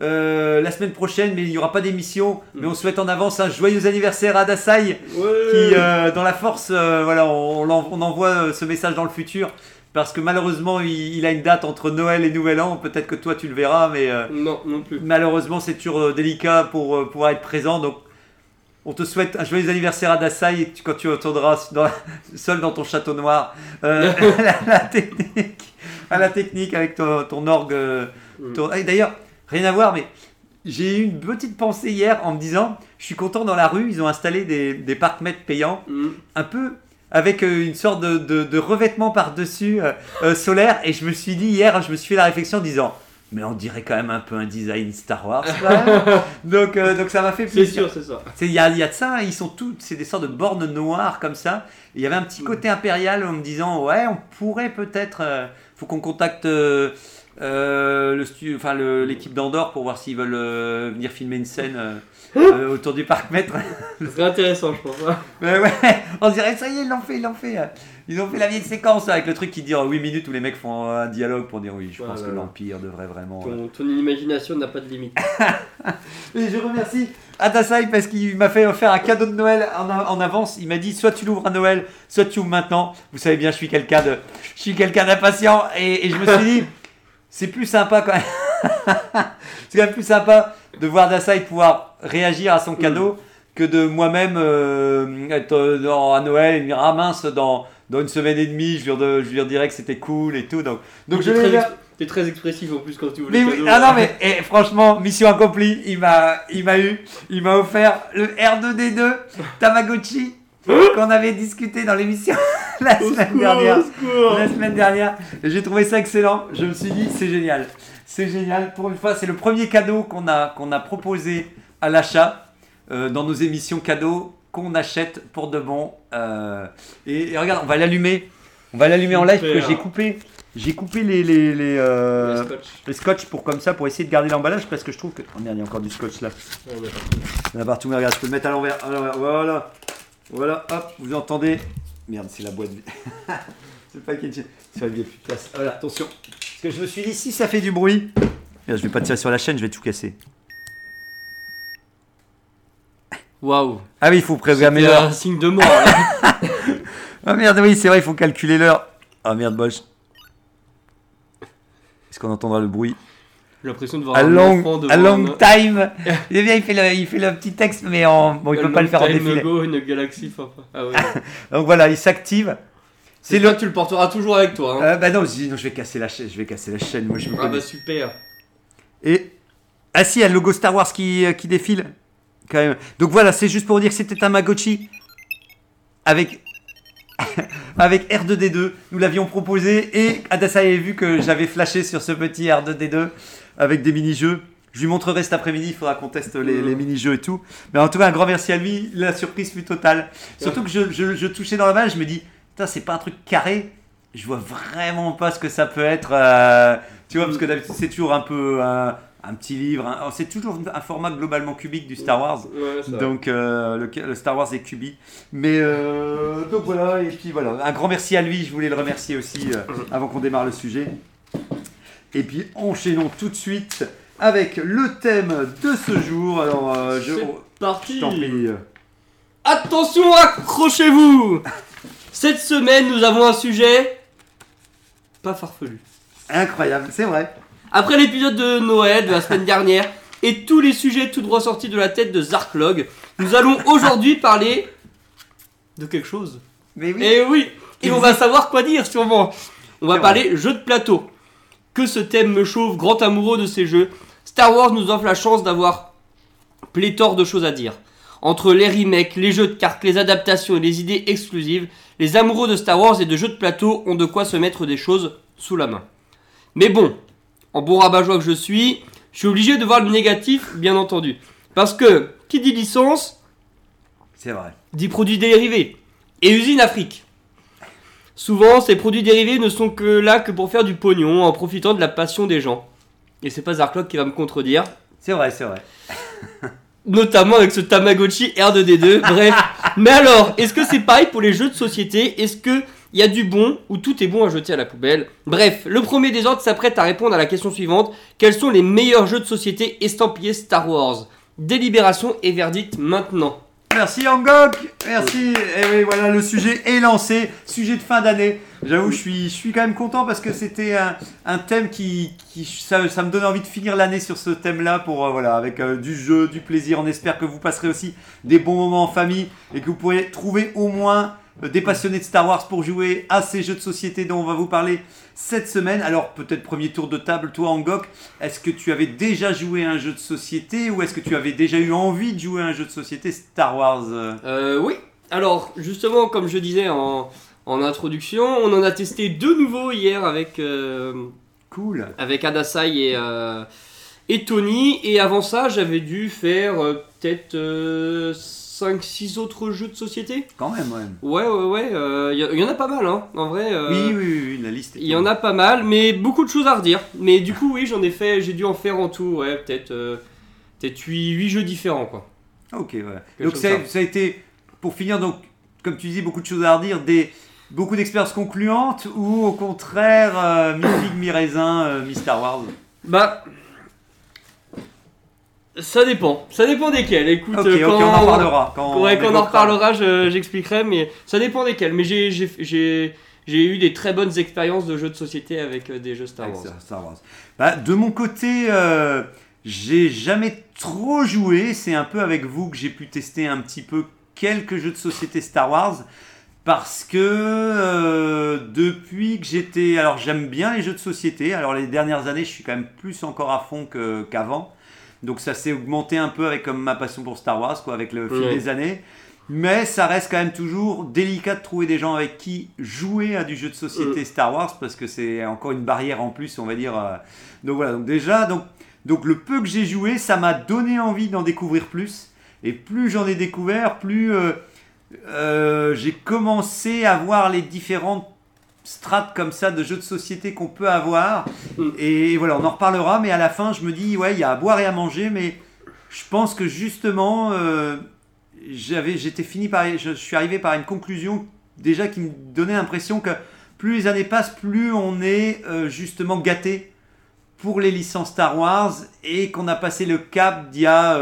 Speaker 1: Euh, la semaine prochaine, mais il n'y aura pas d'émission.
Speaker 2: Mm.
Speaker 1: Mais on souhaite en avance un joyeux anniversaire à Dasai.
Speaker 2: Ouais.
Speaker 1: qui, euh, dans la force, euh, voilà, on, envoie ce message dans le futur. Parce que malheureusement, il, il a une date entre Noël et Nouvel An. Peut-être que toi, tu le verras, mais
Speaker 2: Non, non plus.
Speaker 1: malheureusement, c'est toujours délicat pour pouvoir être présent. Donc, on te souhaite un joyeux anniversaire à Dasai quand tu retourneras dans la- seul dans ton château noir euh, à la, la technique, à la technique avec ton, ton orgue.
Speaker 2: Mm.
Speaker 1: ton- Ah, D'ailleurs, rien à voir, mais j'ai eu une petite pensée hier en me disant, je suis content dans la rue, ils ont installé des, des parcs-mètres payants
Speaker 2: Mm.
Speaker 1: un peu avec euh, une sorte de, de- de revêtement par-dessus euh, euh, solaire. Et je me suis dit hier, je me suis fait la réflexion en disant, mais on dirait quand même un peu un design Star Wars. donc, euh, donc ça m'a fait
Speaker 2: C'est
Speaker 1: plaisir.
Speaker 2: sûr, c'est ça.
Speaker 1: C'est- Il y a, il y a de ça, hein, ils sont tous, c'est des sortes de bornes noires comme ça. Il y avait un petit côté impérial en me disant, ouais, on pourrait peut-être, euh, faut qu'on contacte euh, euh, enfin l'équipe d'Andorre pour voir s'ils veulent euh, venir filmer une scène euh, euh, autour du parc maître.
Speaker 2: C'est intéressant, je pense. hein.
Speaker 1: Ouais, ouais, on dirait, ça y est, ils l'ont fait, ils l'ont fait. Ils ont fait la vieille séquence avec le truc qui dure 8 minutes où les mecs font un dialogue pour dire oui, je pense que l'Empire devrait vraiment.
Speaker 2: Ton, ton imagination n'a pas de limite.
Speaker 1: Et je remercie Adasai parce qu'il m'a fait offrir un cadeau de Noël en, en avance. Il m'a dit soit tu l'ouvres à Noël, soit tu ouvres maintenant. Vous savez bien, je suis quelqu'un de, je suis quelqu'un d'impatient et, et je me suis dit, c'est plus sympa quand même. c'est quand même plus sympa de voir Adasai pouvoir réagir à son cadeau que de moi-même euh, être euh, dans- à Noël et me dire ah mince dans dans une semaine et demie, je lui, je lui que c'était cool et tout. Donc, donc je
Speaker 2: T'es
Speaker 1: l'ai
Speaker 2: très, t'es expressif en plus quand tu ouvres
Speaker 1: Mais oui,
Speaker 2: cadeaux.
Speaker 1: ah non mais eh, franchement, mission accomplie. Il m'a, il m'a eu, il m'a offert le R2D2 Tamagotchi qu'on avait discuté dans l'émission la semaine
Speaker 2: secours,
Speaker 1: dernière. La semaine dernière, j'ai trouvé ça excellent. Je me suis dit, c'est génial, c'est génial. Pour une fois, c'est le premier cadeau qu'on a, qu'on a proposé à l'achat euh, dans nos émissions cadeaux qu'on achète pour de bon. Euh, et, et regarde, on va l'allumer, on va l'allumer en live parce que j'ai coupé, j'ai coupé les les, les, euh,
Speaker 2: Le scotch.
Speaker 1: le scotch pour comme ça pour essayer de garder l'emballage parce que je trouve que oh merde il y a encore du scotch là il y en a partout mais regarde je peux le mettre à l'envers à l'envers. voilà voilà hop vous entendez merde c'est la boîte c'est pas Kenji ça va bien plus de place. Voilà attention. Parce que je me suis dit si ça fait du bruit Merde, je vais pas tirer sur la chaîne je vais tout casser.
Speaker 2: Waouh.
Speaker 1: ah oui il faut programmer l'heure.
Speaker 2: un signe de mort. là.
Speaker 1: ah merde oui c'est vrai il faut calculer l'heure. Ah merde Bosch est-ce qu'on entendra le bruit?
Speaker 2: J'ai l'impression de voir
Speaker 1: a
Speaker 2: un enfant
Speaker 1: long,
Speaker 2: devant
Speaker 1: a long
Speaker 2: un-
Speaker 1: time il est bien il fait le, il fait le petit texte mais en bon il
Speaker 2: A
Speaker 1: peut pas le faire en défilé
Speaker 2: ago in a galaxy far far- Ah ouais.
Speaker 1: Donc voilà, il s'active.
Speaker 2: C'est
Speaker 1: le.
Speaker 2: tu le porteras toujours avec toi. Hein.
Speaker 1: Euh, bah non, sinon je vais casser la chaîne. Je vais casser la chaîne. Moi je me
Speaker 2: ah
Speaker 1: connais.
Speaker 2: bah super.
Speaker 1: Et ah si, il y a le logo Star Wars qui, euh, qui défile quand même. Donc voilà, c'est juste pour dire que c'était un Tamagotchi avec avec R2D2. Nous l'avions proposé et Adassa avait vu que j'avais flashé sur ce petit R2D2 avec des mini-jeux. Je lui montrerai cet après-midi, il faudra qu'on teste les, les mini-jeux et tout. Mais en tout cas, un grand merci à lui. La surprise fut totale. Surtout que je, je- je touchais dans la balle, je me dis, putain, c'est pas un truc carré. Je vois vraiment pas ce que ça peut être. euh, tu vois, parce que d'habitude, c'est toujours un peu un, un petit livre. un- c'est toujours un format globalement cubique du Star Wars.
Speaker 2: Ouais.
Speaker 1: Donc euh, le, le Star Wars est cubi. Mais euh, donc voilà, et puis voilà. Un grand merci à lui, je voulais le remercier aussi euh, avant qu'on démarre le sujet. Et puis enchaînons tout de suite avec le thème de ce jour. Alors euh, je,
Speaker 2: C'est parti.
Speaker 1: je t'en prie.
Speaker 2: Attention, accrochez-vous Cette semaine, nous avons un sujet pas farfelu.
Speaker 1: Incroyable, c'est vrai.
Speaker 2: Après l'épisode de Noël de la semaine dernière et tous les sujets tout droit sortis de la tête de Zarklog, nous allons aujourd'hui parler de quelque chose.
Speaker 1: Mais oui.
Speaker 2: Et oui, et on va savoir quoi dire sûrement. On va parler jeux de plateau. Que ce thème me chauffe, grand amoureux de ces jeux. Star Wars nous offre la chance d'avoir pléthore de choses à dire. Entre les remakes, les jeux de cartes, les adaptations et les idées exclusives, les amoureux de Star Wars et de jeux de plateau ont de quoi se mettre des choses sous la main. Mais bon, en bon rabat-joie que je suis, je suis obligé de voir le négatif, bien entendu. Parce que, qui dit licence,
Speaker 1: C'est vrai.
Speaker 2: dit produits dérivés et usine Afrique. Souvent, ces produits dérivés ne sont que là que pour faire du pognon en profitant de la passion des gens. Et c'est pas Zarklog qui va me contredire,
Speaker 1: C'est vrai, c'est vrai.
Speaker 2: notamment avec ce Tamagotchi R2D2. Bref, mais alors, est-ce que c'est pareil pour les jeux de société? Est-ce que il y a du bon ou tout est bon à jeter à la poubelle? Bref, le premier des ordres s'apprête à répondre à la question suivante quels sont les meilleurs jeux de société estampillés Star Wars? Délibération et verdict maintenant.
Speaker 1: Merci Angok, merci. Et oui, voilà, le sujet est lancé, sujet de fin d'année. J'avoue, je suis, quand même content parce que c'était un, thème qui, ça, me donne envie de finir l'année sur ce thème-là pour euh, voilà, avec euh, du jeu, du plaisir. On espère que vous passerez aussi des bons moments en famille et que vous pourrez trouver au moins des passionnés de Star Wars pour jouer à ces jeux de société dont on va vous parler cette semaine. Alors peut-être premier tour de table, toi Angok, est-ce que tu avais déjà joué à un jeu de société ou est-ce que tu avais déjà eu envie de jouer à un jeu de société Star Wars euh
Speaker 2: Euh, oui. Alors, justement, comme je disais en, en introduction, on en a testé deux nouveaux hier avec, euh,
Speaker 1: Cool.
Speaker 2: avec Adasai et, euh, et Tony. Et avant ça, j'avais dû faire euh, peut-être 5-6 autres jeux de société.
Speaker 1: Quand même, ouais.
Speaker 2: Ouais, ouais, ouais. Il y, y en a pas mal, hein. En vrai. euh,
Speaker 1: Oui, oui, oui, oui, la liste.
Speaker 2: Il y en a pas mal, mais beaucoup de choses à redire. Mais du coup, oui, j'en ai fait, j'ai dû en faire en tout, ouais, peut-être euh, peut-être 8, jeux différents, quoi.
Speaker 1: Ok, ouais.
Speaker 2: Quelque
Speaker 1: Donc ça, ça a été, pour finir, donc, comme tu disais, beaucoup de choses à redire, des, beaucoup d'expériences concluantes ou au contraire, euh, mi-figue, mi-raisin, euh, mi-Star Wars?
Speaker 2: Bah. Ça dépend. Ça dépend desquels. Écoute, quand
Speaker 1: on en parlera. Quand
Speaker 2: Ouais, quand on en reparlera, je- j'expliquerai, mais ça dépend desquels. Mais j'ai- eu des très bonnes expériences de jeux de société avec euh, des jeux Star Wars.
Speaker 1: Star- Star Wars. Bah, de mon côté, euh, j'ai jamais trop joué. C'est un peu avec vous que j'ai pu tester un petit peu quelques jeux de société Star Wars. Parce que euh, depuis que j'étais. Alors j'aime bien les jeux de société. Alors les dernières années, je suis quand même plus encore à fond qu'avant. Donc ça s'est augmenté un peu avec comme ma passion pour Star Wars, quoi, avec le fil
Speaker 2: Ouais.
Speaker 1: des années. Mais ça reste quand même toujours délicat de trouver des gens avec qui jouer à du jeu de société Star Wars parce que c'est encore une barrière en plus, on va dire. euh. Donc voilà, donc déjà, donc, donc le peu que j'ai joué, ça m'a donné envie d'en découvrir plus. Et plus j'en ai découvert, plus euh, euh, j'ai commencé à voir les différentes strates comme ça de jeux de société qu'on peut avoir. Et voilà, on en reparlera, mais à la fin, je me dis, ouais, il y a à boire et à manger, mais je pense que justement, euh, j'avais, j'étais fini par, je, je suis arrivé par une conclusion déjà qui me donnait l'impression que plus les années passent, plus on est euh, justement gâté pour les licences Star Wars et qu'on a passé le cap d'il y a,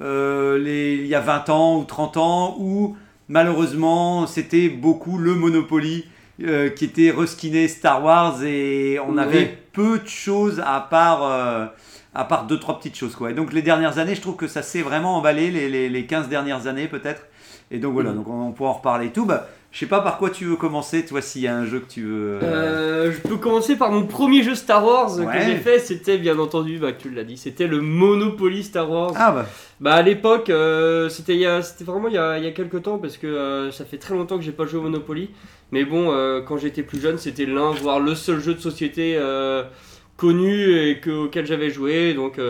Speaker 1: euh, les, il y a 20 ans ou 30 ans où malheureusement c'était beaucoup le Monopoly euh, qui était reskiné Star Wars et on
Speaker 2: Ouais.
Speaker 1: avait peu de choses à part, euh, à part deux, trois petites choses. Quoi. Et donc les dernières années, je trouve que ça s'est vraiment emballé, les, les, les 15 dernières années peut-être. Et donc voilà,
Speaker 2: Mhm.
Speaker 1: donc on, on pourra en reparler et tout. Bah, je sais pas par quoi tu veux commencer, toi, s'il y a un jeu que tu veux. euh,
Speaker 2: Euh, je peux commencer par mon premier jeu Star Wars
Speaker 1: Ouais.
Speaker 2: que j'ai fait. C'était bien entendu, bah, tu l'as dit, c'était le Monopoly Star Wars.
Speaker 1: Ah bah,
Speaker 2: Bah à l'époque, euh, c'était il y a- c'était vraiment il y a, il y a quelques temps parce que euh, ça fait très longtemps que j'ai pas joué au Monopoly. Mais bon, quand j'étais plus jeune, c'était l'un, voire le seul jeu de société connu et que, auquel j'avais joué. Donc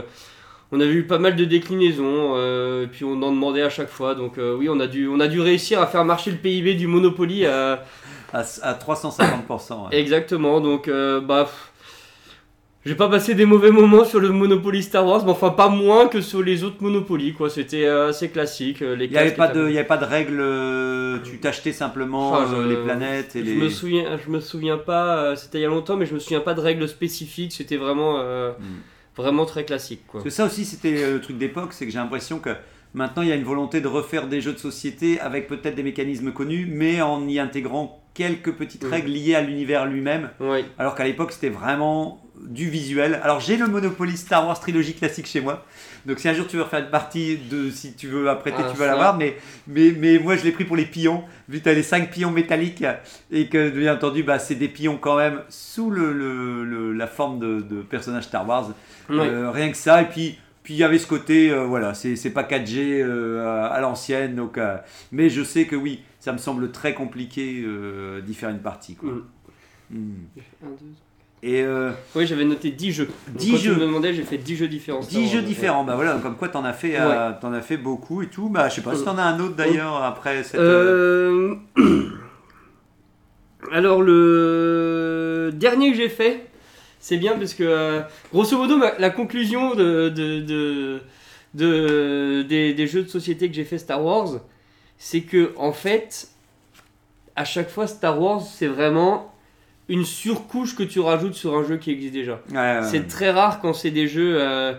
Speaker 2: on avait eu pas mal de déclinaisons euh, et puis on en demandait à chaque fois. Donc euh, oui, on a, dû, on a dû réussir à faire marcher le PIB du Monopoly. à-
Speaker 1: à, à 350%. ouais.
Speaker 2: Exactement, donc euh, bah. J'ai pas passé des mauvais moments sur le Monopoly Star Wars, mais enfin pas moins que sur les autres Monopoly, quoi. C'était euh, assez classique. Les
Speaker 1: Il n'y avait, avait pas de règles, tu t'achetais simplement
Speaker 2: je-
Speaker 1: les planètes et
Speaker 2: Je
Speaker 1: les.
Speaker 2: me souviens, je me souviens pas. C'était il y a longtemps, mais je me souviens pas de règles spécifiques. C'était vraiment, euh,
Speaker 1: Mm.
Speaker 2: Vraiment très classique, quoi.
Speaker 1: Parce que ça aussi, c'était euh, le truc d'époque, c'est que j'ai l'impression que maintenant il y a une volonté de refaire des jeux de société avec peut-être des mécanismes connus, mais en y intégrant quelques petites règles liées à l'univers lui-même. Alors qu'à l'époque, c'était vraiment du visuel. Alors, j'ai le Monopoly Star Wars trilogie classique chez moi. Donc, si un jour tu veux refaire une partie, de, si tu veux apprêter,
Speaker 2: Ah,
Speaker 1: tu vas l'avoir. Mais, mais, mais moi, je l'ai pris pour les pions, vu que tu as les 5 pions métalliques. Et que, bien entendu, bah, c'est des pions quand même sous le, le- le- la forme de, de personnages Star Wars. Euh, rien que ça. Et puis. Puis il y avait ce côté, euh, voilà, c'est c'est pas 4G euh, à, à l'ancienne, donc. euh, mais je sais que oui, ça me semble très compliqué euh, d'y faire une partie, quoi.
Speaker 2: Mm.
Speaker 1: Mm.
Speaker 2: Un, deux,
Speaker 1: Et euh,
Speaker 2: Oui, j'avais noté 10 jeux. Donc,
Speaker 1: 10
Speaker 2: quand
Speaker 1: jeux.
Speaker 2: Tu me demandais, j'ai fait 10 jeux différents. Star
Speaker 1: 10
Speaker 2: Wars,
Speaker 1: jeux
Speaker 2: ouais.
Speaker 1: différents, bah voilà, comme quoi t'en as fait, euh, t'en as fait beaucoup et tout. Bah je sais pas si t'en as un autre d'ailleurs après cette. euh,
Speaker 2: Euh, Alors le dernier que j'ai fait, c'est bien parce que grosso modo la conclusion de, de, de- de- des, des jeux de société que j'ai fait Star Wars, c'est que en fait à chaque fois Star Wars c'est vraiment une surcouche que tu rajoutes sur un jeu qui existe déjà.
Speaker 1: ouais, ouais,
Speaker 2: C'est très rare quand c'est des jeux euh,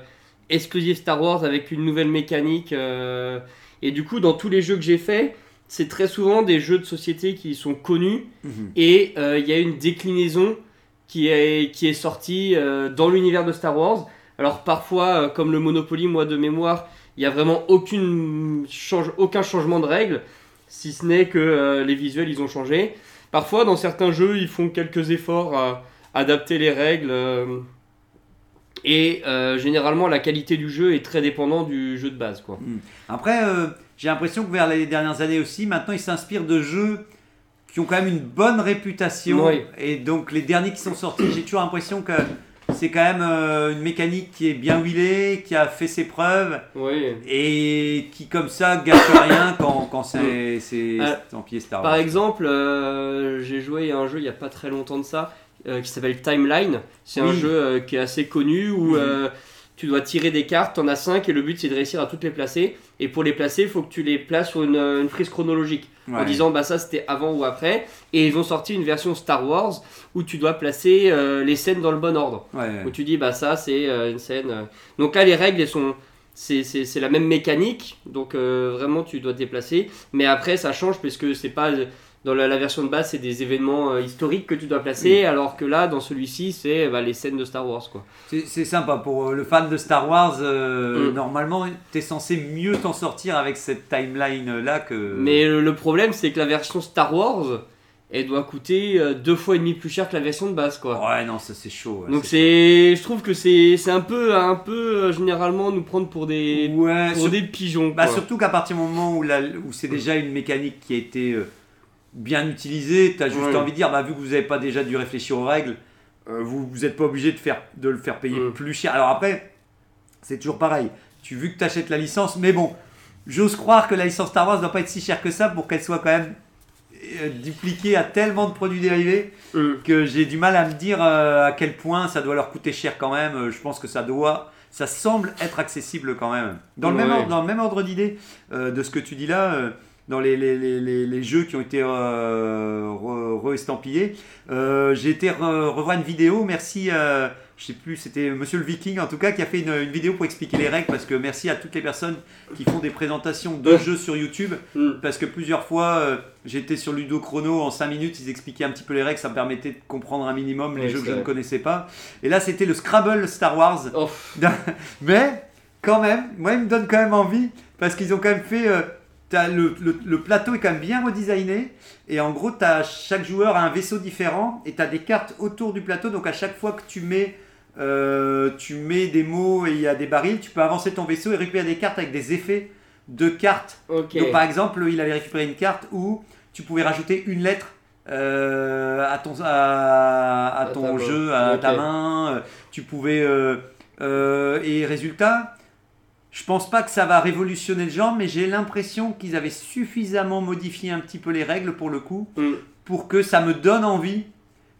Speaker 2: exclusifs Star Wars avec une nouvelle mécanique. euh, et du coup, dans tous les jeux que j'ai fait, c'est très souvent des jeux de société qui sont connus
Speaker 1: Mhm.
Speaker 2: et euh, il y a une déclinaison qui est, qui est sortie euh, dans l'univers de Star Wars. Alors parfois, euh, comme le Monopoly, moi de mémoire, il n'y a vraiment aucune change, aucun changement de règle, si ce n'est que les visuels, ils ont changé. Parfois, dans certains jeux, ils font quelques efforts à adapter les règles. euh, et euh, généralement, la qualité du jeu est très dépendante du jeu de base. Quoi.
Speaker 1: Après, euh, j'ai l'impression que vers les dernières années aussi, maintenant ils s'inspirent de jeux qui ont quand même une bonne réputation. Et donc les derniers qui sont sortis, j'ai toujours l'impression que c'est quand même euh, une mécanique qui est bien huilée, qui a fait ses preuves
Speaker 2: Oui.
Speaker 1: et qui comme ça gâche rien quand, quand c'est c'est
Speaker 2: Euh,
Speaker 1: estampillé Star
Speaker 2: Par
Speaker 1: Wars.
Speaker 2: exemple, euh, j'ai joué à un jeu il n'y a pas très longtemps de ça euh, qui s'appelle Timeline. C'est un jeu euh, qui est assez connu où. Tu dois tirer des cartes, t'en as 5 et le but c'est de réussir à toutes les placer. Et pour les placer, il faut que tu les places sur une, euh, une frise chronologique en
Speaker 1: Ouais.
Speaker 2: disant bah ça c'était avant ou après. Et ils ont sorti une version Star Wars où tu dois placer euh, les scènes dans le bon ordre.
Speaker 1: Ouais, ouais.
Speaker 2: Où tu dis bah ça c'est euh, une scène. euh. Donc là les règles elles sont c'est, la même mécanique donc vraiment tu dois te déplacer mais après ça change parce que c'est pas dans la, la version de base, c'est des événements euh, historiques que tu dois placer, alors que là, dans celui-ci, c'est bah, les scènes de Star Wars. Quoi.
Speaker 1: C'est c'est sympa pour euh, le fan de Star Wars. euh,
Speaker 2: Mm.
Speaker 1: Normalement, t'es censé mieux t'en sortir avec cette timeline là que.
Speaker 2: Mais le, le problème, c'est que la version Star Wars, elle doit coûter deux fois et demi plus cher que la version de base. quoi.
Speaker 1: Ouais, non, ça c'est chaud. ouais,
Speaker 2: Donc
Speaker 1: c'est
Speaker 2: je trouve que c'est, c'est un peu, un peu généralement nous prendre pour des.
Speaker 1: Ouais,
Speaker 2: pour
Speaker 1: sur-
Speaker 2: des pigeons.
Speaker 1: bah,
Speaker 2: quoi.
Speaker 1: surtout qu'à partir du moment où, la- où c'est déjà une mécanique qui a été euh, bien utilisée, t'as juste
Speaker 2: Ouais.
Speaker 1: envie de dire, bah, vu que vous n'avez pas déjà dû réfléchir aux règles, euh, vous n'êtes pas obligé de, faire, de le faire payer plus cher. Alors après, c'est toujours pareil. Tu vu que tu achètes la licence, mais bon, j'ose croire que la licence Star Wars ne doit pas être si chère que ça pour qu'elle soit quand même euh, dupliquée à tellement de produits dérivés
Speaker 2: Mm.
Speaker 1: que j'ai du mal à me dire euh, à quel point ça doit leur coûter cher quand même. Euh, Je pense que ça doit, ça semble être accessible quand même. Dans le, même, ordre, dans le même ordre d'idée euh, de ce que tu dis là, euh, dans les, les, les, les, jeux qui ont été euh, re- re-estampillés, euh, j'ai été re- revoir une vidéo. Merci, euh, je sais plus, c'était Monsieur le Viking en tout cas qui a fait une, une vidéo pour expliquer les règles parce que merci à toutes les personnes qui font des présentations de jeux sur YouTube
Speaker 2: Mm.
Speaker 1: parce que plusieurs fois euh, j'étais sur Ludo Chrono en 5 minutes, ils expliquaient un petit peu les règles, ça me permettait de comprendre un minimum les jeux que je ne connaissais pas. Et là c'était le Scrabble Star Wars,
Speaker 2: Oh,
Speaker 1: mais quand même, moi il me donne quand même envie parce qu'ils ont quand même fait. euh, le, le- le plateau est quand même bien redesigné et en gros chaque joueur a un vaisseau différent et tu as des cartes autour du plateau. Donc à chaque fois que tu mets euh, tu mets des mots et il y a des barils tu peux avancer ton vaisseau et récupérer des cartes avec des effets de cartes. Donc par exemple, il avait récupéré une carte où tu pouvais rajouter une lettre euh, à ton, à, à jeu, à ta main. Tu pouvais... euh, et résultat, je pense pas que ça va révolutionner le genre, mais j'ai l'impression qu'ils avaient suffisamment modifié un petit peu les règles pour le coup,
Speaker 2: Mm.
Speaker 1: pour que ça me donne envie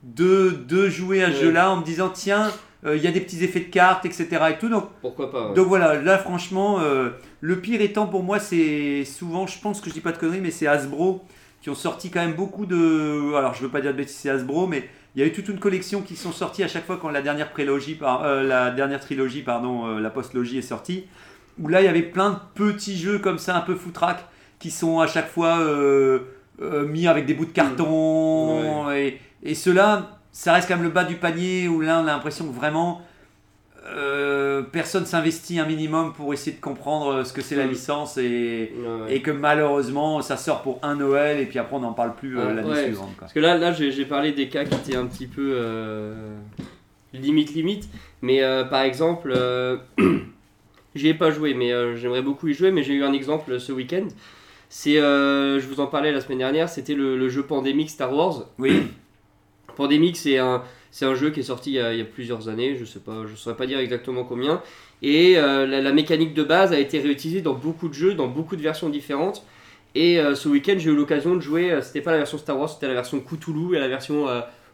Speaker 1: de, de jouer à ce
Speaker 2: Ouais.
Speaker 1: jeu-là en me disant, tiens, euh, il y a des petits effets de cartes, etc. Et tout. Donc
Speaker 2: Pourquoi pas ouais.
Speaker 1: donc voilà, là franchement, euh, le pire étant pour moi, c'est souvent, je pense que je dis pas de conneries, mais c'est Hasbro qui ont sorti quand même beaucoup de. Alors je veux pas dire de bêtises, c'est Hasbro, mais il y a eu toute une collection qui sont sorties à chaque fois quand la dernière prélogie, par, euh, la dernière trilogie, pardon, euh, la postlogie est sortie. Où là il y avait plein de petits jeux comme ça, un peu foutraque, qui sont à chaque fois euh, euh, mis avec des bouts de carton. Et, et ceux-là, ça reste quand même le bas du panier où là on a l'impression que vraiment euh, personne s'investit un minimum pour essayer de comprendre ce que c'est la
Speaker 2: Mm.
Speaker 1: licence et,
Speaker 2: Ouais, ouais.
Speaker 1: et que malheureusement ça sort pour un Noël et puis après on n'en parle plus
Speaker 2: Ouais,
Speaker 1: l'année suivante. quoi.
Speaker 2: Parce que là, là j'ai parlé des cas qui étaient un petit peu limite limite, mais par exemple, j'y ai pas joué, mais euh, j'aimerais beaucoup y jouer, mais j'ai eu un exemple ce week-end. C'est, euh, je vous en parlais la semaine dernière, c'était le, le jeu Pandemic Star Wars.
Speaker 1: Oui,
Speaker 2: Pandemic, c'est un, c'est un jeu qui est sorti il y, a, il y a plusieurs années, je sais pas, je saurais pas dire exactement combien. Et euh, la, la mécanique de base a été réutilisée dans beaucoup de jeux, dans beaucoup de versions différentes. Et ce week-end, j'ai eu l'occasion de jouer, c'était pas la version Star Wars, c'était la version Cthulhu et la version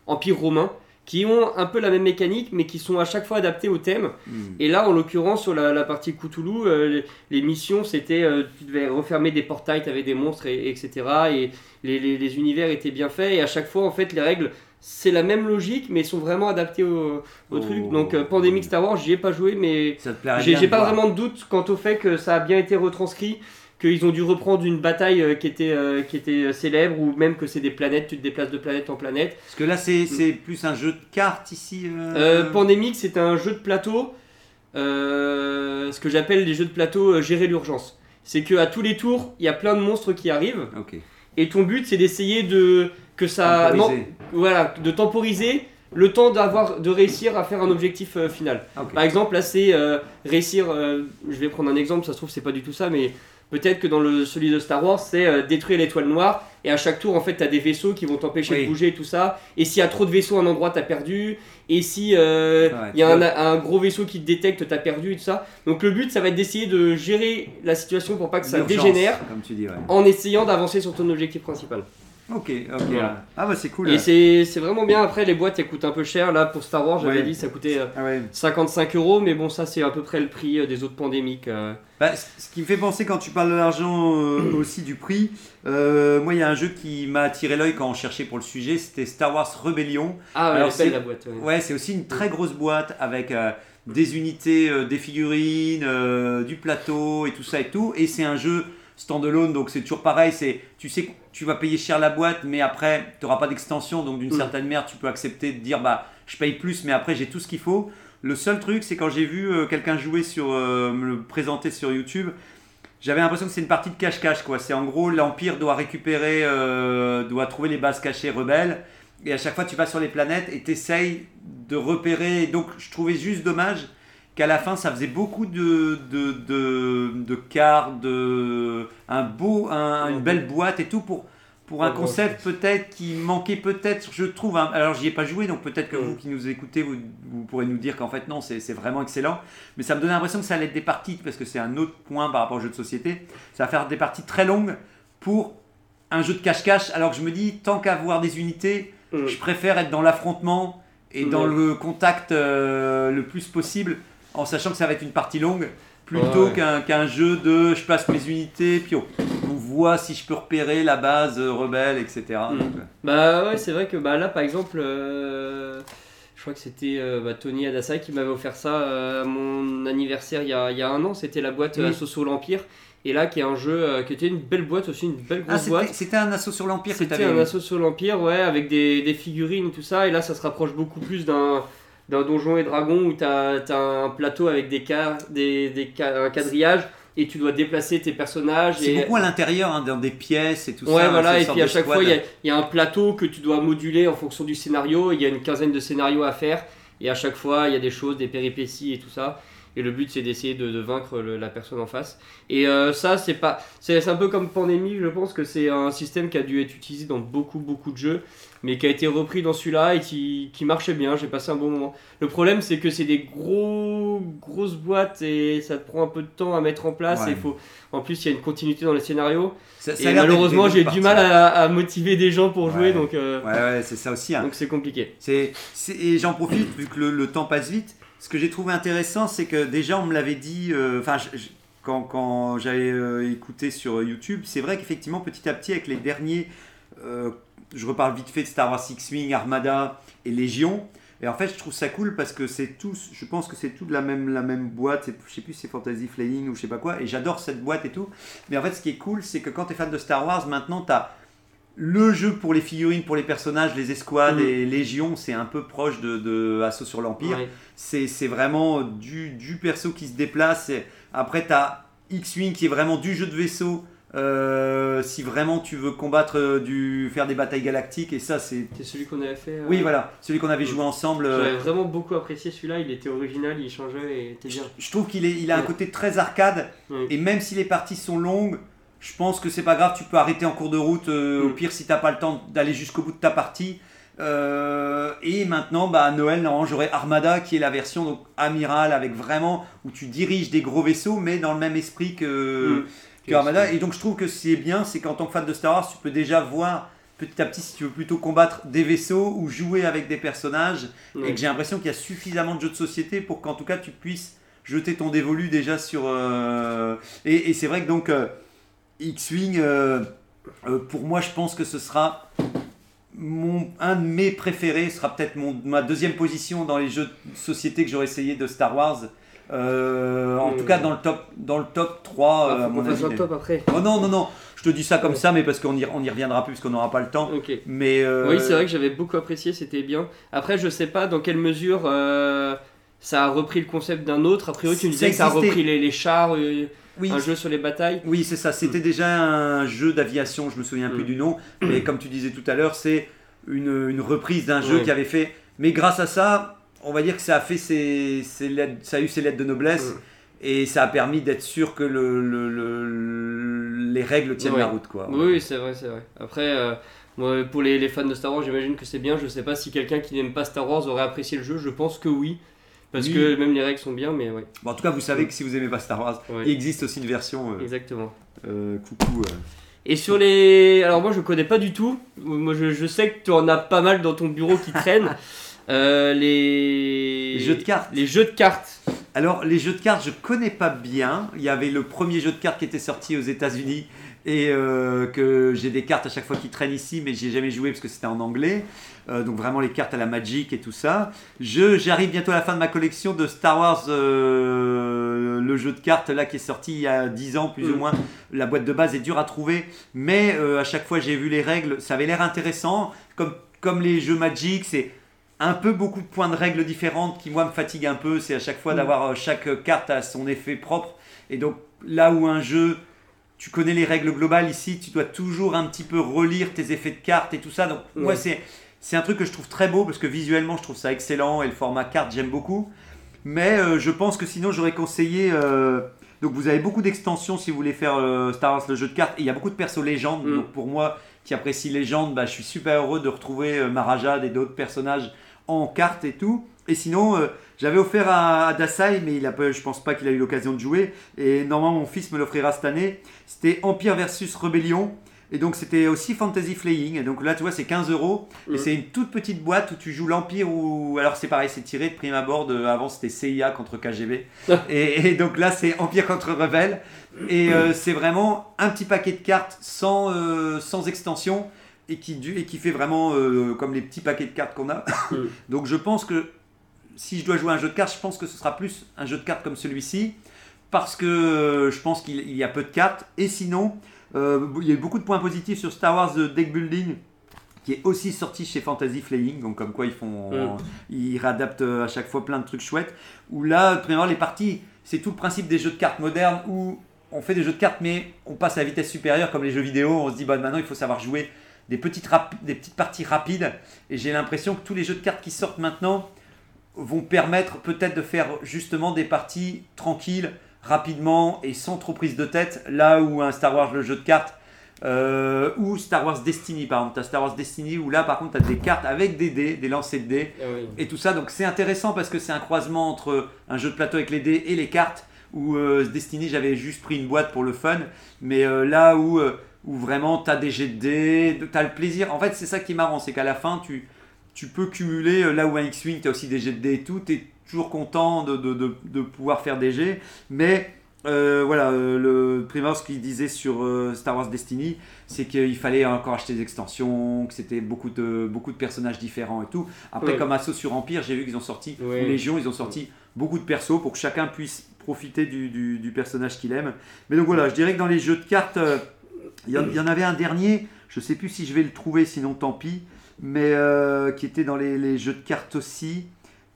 Speaker 2: Empire romain, qui ont un peu la même mécanique, mais qui sont à chaque fois adaptés au thème.
Speaker 1: Mm.
Speaker 2: Et là, en l'occurrence, sur la, la partie Cthulhu, euh, les, les missions, c'était, euh, tu devais refermer des portails, tu avais des monstres, et, etc. Et les, les- les univers étaient bien faits. Et à chaque fois, en fait, les règles, c'est la même logique, mais sont vraiment adaptées au, au
Speaker 1: Oh.
Speaker 2: truc. Donc, euh, Pandemic Star Wars, j'y ai pas joué, mais j'ai pas vraiment de doute quant au fait que ça a bien été retranscrit, qu'ils ont dû reprendre une bataille euh, qui était, euh, qui était célèbre, ou même que c'est des planètes, tu te déplaces de planète en planète.
Speaker 1: Parce que là c'est c'est plus un jeu de cartes ici. euh,
Speaker 2: Euh, Pandemic, c'est un jeu de plateau, euh, ce que j'appelle les jeux de plateau euh, gérer l'urgence. C'est que à tous les tours, il y a plein de monstres qui arrivent, et ton but c'est d'essayer de que ça, non,
Speaker 1: Temporisé.
Speaker 2: voilà, de temporiser le temps d'avoir, de réussir à faire un objectif euh, final.
Speaker 1: Ok.
Speaker 2: Par exemple, là, c'est euh, réussir. euh, je vais prendre un exemple, ça se trouve, c'est pas du tout ça, mais peut-être que dans le, celui de Star Wars, c'est euh, détruire l'étoile noire. Et à chaque tour, en fait, t'as des vaisseaux qui vont t'empêcher
Speaker 1: Oui.
Speaker 2: de bouger et tout ça. Et s'il y a trop de vaisseaux à un endroit, t'as perdu. Et si euh,
Speaker 1: Ouais,
Speaker 2: y a un, un gros vaisseau qui te détecte, t'as perdu et tout ça. Donc le but, ça va être d'essayer de gérer la situation pour pas que ça dégénère
Speaker 1: Comme tu dis, ouais.
Speaker 2: en essayant d'avancer sur ton objectif principal.
Speaker 1: Ok, ok.
Speaker 2: Voilà.
Speaker 1: Ah bah c'est cool.
Speaker 2: Et c'est c'est vraiment bien. Après, les boîtes, elles coûtent un peu cher. Là, pour Star Wars, j'avais
Speaker 1: Ouais.
Speaker 2: dit, ça coûtait euh,
Speaker 1: Ah ouais.
Speaker 2: 55 euros. Mais bon, ça, c'est à peu près le prix euh, des autres pandémiques. euh.
Speaker 1: Bah, ce qui me fait penser quand tu parles de l'argent euh, aussi du prix, euh, moi il y a un jeu qui m'a attiré l'œil quand on cherchait pour le sujet, c'était Star Wars Rebellion.
Speaker 2: Ah, ouais,
Speaker 1: Alors,
Speaker 2: belle,
Speaker 1: c'est-
Speaker 2: la boîte. ouais.
Speaker 1: Ouais, c'est aussi une très grosse boîte avec euh, des unités, des figurines, du plateau et tout ça et tout. Et c'est un jeu standalone, donc c'est toujours pareil. C'est, tu sais que tu vas payer cher la boîte, mais après, tu n'auras pas d'extension, donc d'une
Speaker 2: Mm.
Speaker 1: certaine manière, tu peux accepter de dire, bah, je paye plus, mais après, j'ai tout ce qu'il faut. Le seul truc, c'est quand j'ai vu euh, quelqu'un jouer sur, euh, me le présenter sur YouTube, j'avais l'impression que c'est une partie de cache-cache, quoi. C'est en gros, l'Empire doit récupérer, euh, doit trouver les bases cachées rebelles. Et à chaque fois, tu vas sur les planètes et t'essayes de repérer. Donc, je trouvais juste dommage qu'à la fin, ça faisait beaucoup de, de, de, de cartes, de, un beau, un- une belle boîte et tout pour, pour un concept peut-être qui manquait peut-être, je trouve. hein. Alors, j'y ai pas joué, donc peut-être que vous qui nous écoutez, vous, vous pourrez nous dire qu'en fait, non, c'est vraiment excellent. Mais ça me donnait l'impression que ça allait être des parties, parce que c'est un autre point par rapport au jeu de société. Ça va faire des parties très longues pour un jeu de cache-cache, alors que je me dis, tant qu'à avoir des unités,
Speaker 2: Mm.
Speaker 1: je préfère être dans l'affrontement et dans
Speaker 2: Ouais.
Speaker 1: le contact euh, le plus possible, en sachant que ça va être une partie longue, plutôt
Speaker 2: Ouais, ouais.
Speaker 1: qu'un jeu de je place mes unités, puis on, on voit si je peux repérer la base euh, rebelle, etc.
Speaker 2: Mm.
Speaker 1: Donc, euh,
Speaker 2: Bah ouais, c'est vrai que bah, là, par exemple, euh, je crois que c'était euh, bah, Tony Adassa qui m'avait offert ça à mon anniversaire il y a, il y a un an. C'était la boîte Associo l'Empire. Et là, qui est un jeu qui était une belle boîte aussi, une belle
Speaker 1: Ah,
Speaker 2: grosse
Speaker 1: c'était
Speaker 2: boîte.
Speaker 1: c'était un assaut sur l'Empire
Speaker 2: C'était un assaut sur l'Empire, ouais, avec des, des figurines et tout ça. Et là, ça se rapproche beaucoup plus d'un d'un donjon et dragon où tu as, un plateau avec des, car- des, des ca- un quadrillage et tu dois déplacer tes personnages.
Speaker 1: C'est
Speaker 2: et...
Speaker 1: beaucoup à l'intérieur, hein, dans des pièces et tout
Speaker 2: Ouais,
Speaker 1: ça.
Speaker 2: voilà,
Speaker 1: c'est une
Speaker 2: et puis à chaque
Speaker 1: squad.
Speaker 2: fois, il y y, a un plateau que tu dois moduler en fonction du scénario. Il y a une quinzaine de scénarios à faire, et à chaque fois, il y a des choses, des péripéties et tout ça. Et le but, c'est d'essayer de, de vaincre le- la personne en face. Et euh, ça, c'est pas. C'est un peu comme Pandémie, je pense que c'est un système qui a dû être utilisé dans beaucoup, beaucoup de jeux, mais qui a été repris dans celui-là et qui, qui marchait bien. J'ai passé un bon moment. Le problème, c'est que c'est des gros, grosses boîtes et ça te prend un peu de temps à mettre en place.
Speaker 1: Ouais.
Speaker 2: Et faut. En plus, il y a une continuité dans les scénarios.
Speaker 1: Ça- ça
Speaker 2: Et malheureusement, j'ai du mal à, à motiver des gens pour jouer,
Speaker 1: Ouais.
Speaker 2: donc euh,
Speaker 1: Ouais, ouais, c'est ça aussi. hein.
Speaker 2: donc c'est compliqué.
Speaker 1: C'est- et j'en profite, vu que le, le temps passe vite, ce que j'ai trouvé intéressant, c'est que déjà on me l'avait dit, euh, enfin, quand, quand j'avais euh, écouté sur YouTube, c'est vrai qu'effectivement, petit à petit, avec les derniers, euh, je reparle vite fait de Star Wars X-Wing, Armada et Légion, et en fait, je trouve ça cool parce que c'est tous, je pense que c'est tout de la même, la même boîte, je sais plus si c'est Fantasy Flying ou je sais pas quoi, et j'adore cette boîte et tout, mais en fait, ce qui est cool, c'est que quand tu es fan de Star Wars, maintenant, tu as le jeu pour les figurines, pour les personnages, les escouades
Speaker 2: Mm.
Speaker 1: et Légion, c'est un peu proche de, de Assaut sur l'Empire.
Speaker 2: Ouais.
Speaker 1: C'est vraiment du, du perso qui se déplace. Et après, tu as X-Wing qui est vraiment du jeu de vaisseau. euh, si vraiment tu veux combattre, euh, du, faire des batailles galactiques, et ça, c'est.
Speaker 2: C'est celui qu'on avait fait. euh,
Speaker 1: Oui, voilà, celui qu'on avait
Speaker 2: Mm.
Speaker 1: joué ensemble. euh,
Speaker 2: J'avais vraiment beaucoup apprécié celui-là, il était original, il changeait et était
Speaker 1: je,
Speaker 2: bien.
Speaker 1: je trouve qu'il il a un côté très arcade, et même si les parties sont longues, je pense que c'est pas grave, tu peux arrêter en cours de route, euh,
Speaker 2: Mm.
Speaker 1: au pire si t'as pas le temps d'aller jusqu'au bout de ta partie. Euh, et maintenant, bah, à Noël, normalement, j'aurai Armada qui est la version donc, amiral avec vraiment où tu diriges des gros vaisseaux, mais dans le même esprit que,
Speaker 2: Mm.
Speaker 1: que Armada. Et donc, je trouve que ce qui est bien, c'est qu'en tant que fan de Star Wars, tu peux déjà voir petit à petit si tu veux plutôt combattre des vaisseaux ou jouer avec des personnages. Et que j'ai l'impression qu'il y a suffisamment de jeux de société pour qu'en tout cas tu puisses jeter ton dévolu déjà sur. euh, Et, et c'est vrai que donc euh, X-Wing, euh, euh, pour moi, je pense que ce sera mon, un de mes préférés, ce sera peut-être ma deuxième position dans les jeux de société que j'aurais essayé de Star Wars. Euh, en tout cas, dans le top, dans le top 3,
Speaker 2: Ah,
Speaker 1: euh,
Speaker 2: fasse
Speaker 1: avis.
Speaker 2: un top après.
Speaker 1: Oh non, non, non, je te dis ça comme
Speaker 2: Ouais.
Speaker 1: ça, mais parce qu'on y, on y reviendra plus, parce qu'on n'aura pas le temps. Mais euh,
Speaker 2: Oui, c'est vrai que j'avais beaucoup apprécié, c'était bien. Après, je sais pas dans quelle mesure ça a repris le concept d'un autre. A priori, tu me disais que ça a repris les, les chars,
Speaker 1: oui,
Speaker 2: un jeu sur les batailles.
Speaker 1: Oui, c'est ça. C'était déjà un jeu d'aviation, je me souviens plus
Speaker 2: Mm.
Speaker 1: du nom. Mais comme tu disais tout à l'heure, c'est une, une reprise d'un jeu
Speaker 2: Ouais.
Speaker 1: qui avait fait. Mais grâce à ça, on va dire que ça a fait ses, ses lettres- ça a eu ses lettres de noblesse. Et ça a permis d'être sûr que le, le- le- les règles tiennent
Speaker 2: Ouais.
Speaker 1: la route. Quoi.
Speaker 2: Oui, c'est vrai, c'est vrai. Après, euh, moi, pour les, les fans de Star Wars, j'imagine que c'est bien. Je sais pas si quelqu'un qui n'aime pas Star Wars aurait apprécié le jeu. Je pense que oui. Parce
Speaker 1: Oui.
Speaker 2: que même les règles sont bien, mais ouais,
Speaker 1: Bon, en tout cas, vous savez que si vous aimez pas Star Wars,
Speaker 2: Ouais.
Speaker 1: il existe aussi une version euh,
Speaker 2: exactement.
Speaker 1: euh, coucou. euh.
Speaker 2: Et sur les. Alors, moi, je connais pas du tout. Moi, je, je sais que tu en as pas mal dans ton bureau qui traînent. Les...
Speaker 1: Les jeux de cartes.
Speaker 2: Les jeux de cartes.
Speaker 1: Alors, les jeux de cartes, je connais pas bien. Il y avait le premier jeu de cartes qui était sorti aux États-Unis et euh, que j'ai des cartes à chaque fois qui traînent ici, mais j'ai jamais joué parce que c'était en anglais. Euh, donc vraiment les cartes à la Magic et tout ça. Je j'arrive bientôt à la fin de ma collection de Star Wars, euh, le jeu de cartes là qui est sorti il y a 10 ans plus ou
Speaker 2: Mm.
Speaker 1: moins. La boîte de base est dure à trouver, mais à chaque fois j'ai vu les règles, ça avait l'air intéressant. Comme comme les jeux Magic, c'est un peu beaucoup de points de règles différentes qui moi me fatiguent un peu. C'est à chaque fois
Speaker 2: Mm.
Speaker 1: d'avoir chaque carte à son effet propre. Et donc là où un jeu tu connais les règles globales ici, tu dois toujours un petit peu relire tes effets de cartes et tout ça. Donc moi c'est c'est un truc que je trouve très beau parce que visuellement je trouve ça excellent et le format carte j'aime beaucoup. Mais euh, je pense que sinon j'aurais conseillé. euh, donc vous avez beaucoup d'extensions si vous voulez faire euh, Star Wars le jeu de cartes. Et il y a beaucoup de persos légendes.
Speaker 2: Mm.
Speaker 1: Donc pour moi qui apprécie légende, bah, je suis super heureux de retrouver Marajad et d'autres personnages en cartes et tout. Et sinon, euh, j'avais offert à, à Dasai, mais il a je pense pas qu'il a eu l'occasion de jouer. Et normalement, mon fils me l'offrira cette année. C'était Empire versus Rebellion. Et donc, c'était aussi Fantasy Flaying. Et donc là, tu vois, c'est 15 euros. Et c'est une toute petite boîte où tu joues l'Empire ou. Alors, c'est pareil, c'est tiré de prime abord. De... Avant, c'était CIA contre KGB. et, et donc là, c'est Empire contre Rebelle. Et euh, c'est vraiment un petit paquet de cartes sans, euh, sans extension. Et qui, du- et qui fait vraiment euh, comme les petits paquets de cartes qu'on a.
Speaker 2: Mhm.
Speaker 1: donc, je pense que si je dois jouer un jeu de cartes, je pense que ce sera plus un jeu de cartes comme celui-ci, parce que euh, je pense qu'il il y a peu de cartes. Et sinon, euh, il y a eu beaucoup de points positifs sur Star Wars The Deck Building, qui est aussi sorti chez Fantasy Flaying, donc comme quoi ils font,
Speaker 2: Mm.
Speaker 1: ils réadaptent euh, à chaque fois plein de trucs chouettes. Où là, premièrement, les parties, c'est tout le principe des jeux de cartes modernes où on fait des jeux de cartes, mais on passe à la vitesse supérieure comme les jeux vidéo. On se dit, bah, maintenant il faut savoir jouer des petites, rapi- des petites parties rapides. Et j'ai l'impression que tous les jeux de cartes qui sortent maintenant vont permettre peut-être de faire justement des parties tranquilles, rapidement et sans trop prise de tête. Là où un Star Wars, le jeu de cartes, euh, ou Star Wars Destiny par exemple. Tu as Star Wars Destiny où là par contre tu as des cartes avec des dés, des lancers de dés
Speaker 2: Ah oui.
Speaker 1: et tout ça. Donc c'est intéressant parce que c'est un croisement entre un jeu de plateau avec les dés et les cartes. Où euh, Destiny, j'avais juste pris une boîte pour le fun. Mais euh, là où, où vraiment tu as des jets de dés, tu as le plaisir. En fait, c'est ça qui est marrant c'est qu'à la fin, tu, tu peux cumuler. Là où un X-Wing, tu as aussi des jets de dés et tout. Tu toujours content de, de, de, de pouvoir faire des jets. Mais. euh, voilà, euh, le Primor, ce qu'il disait sur euh, Star Wars Destiny, c'est qu'il fallait encore acheter des extensions, que c'était beaucoup de, beaucoup de personnages différents et tout. Après,
Speaker 2: Ouais.
Speaker 1: comme Assaut sur Empire, j'ai vu qu'ils ont sorti,
Speaker 2: Ouais.
Speaker 1: ou Légion, ils ont sorti beaucoup de persos pour que chacun puisse profiter du, du- du personnage qu'il aime. Mais donc voilà, je dirais que dans les jeux de cartes, euh, il y, y en avait un dernier, je sais plus si je vais le trouver, sinon tant pis, mais qui était dans les, les jeux de cartes aussi.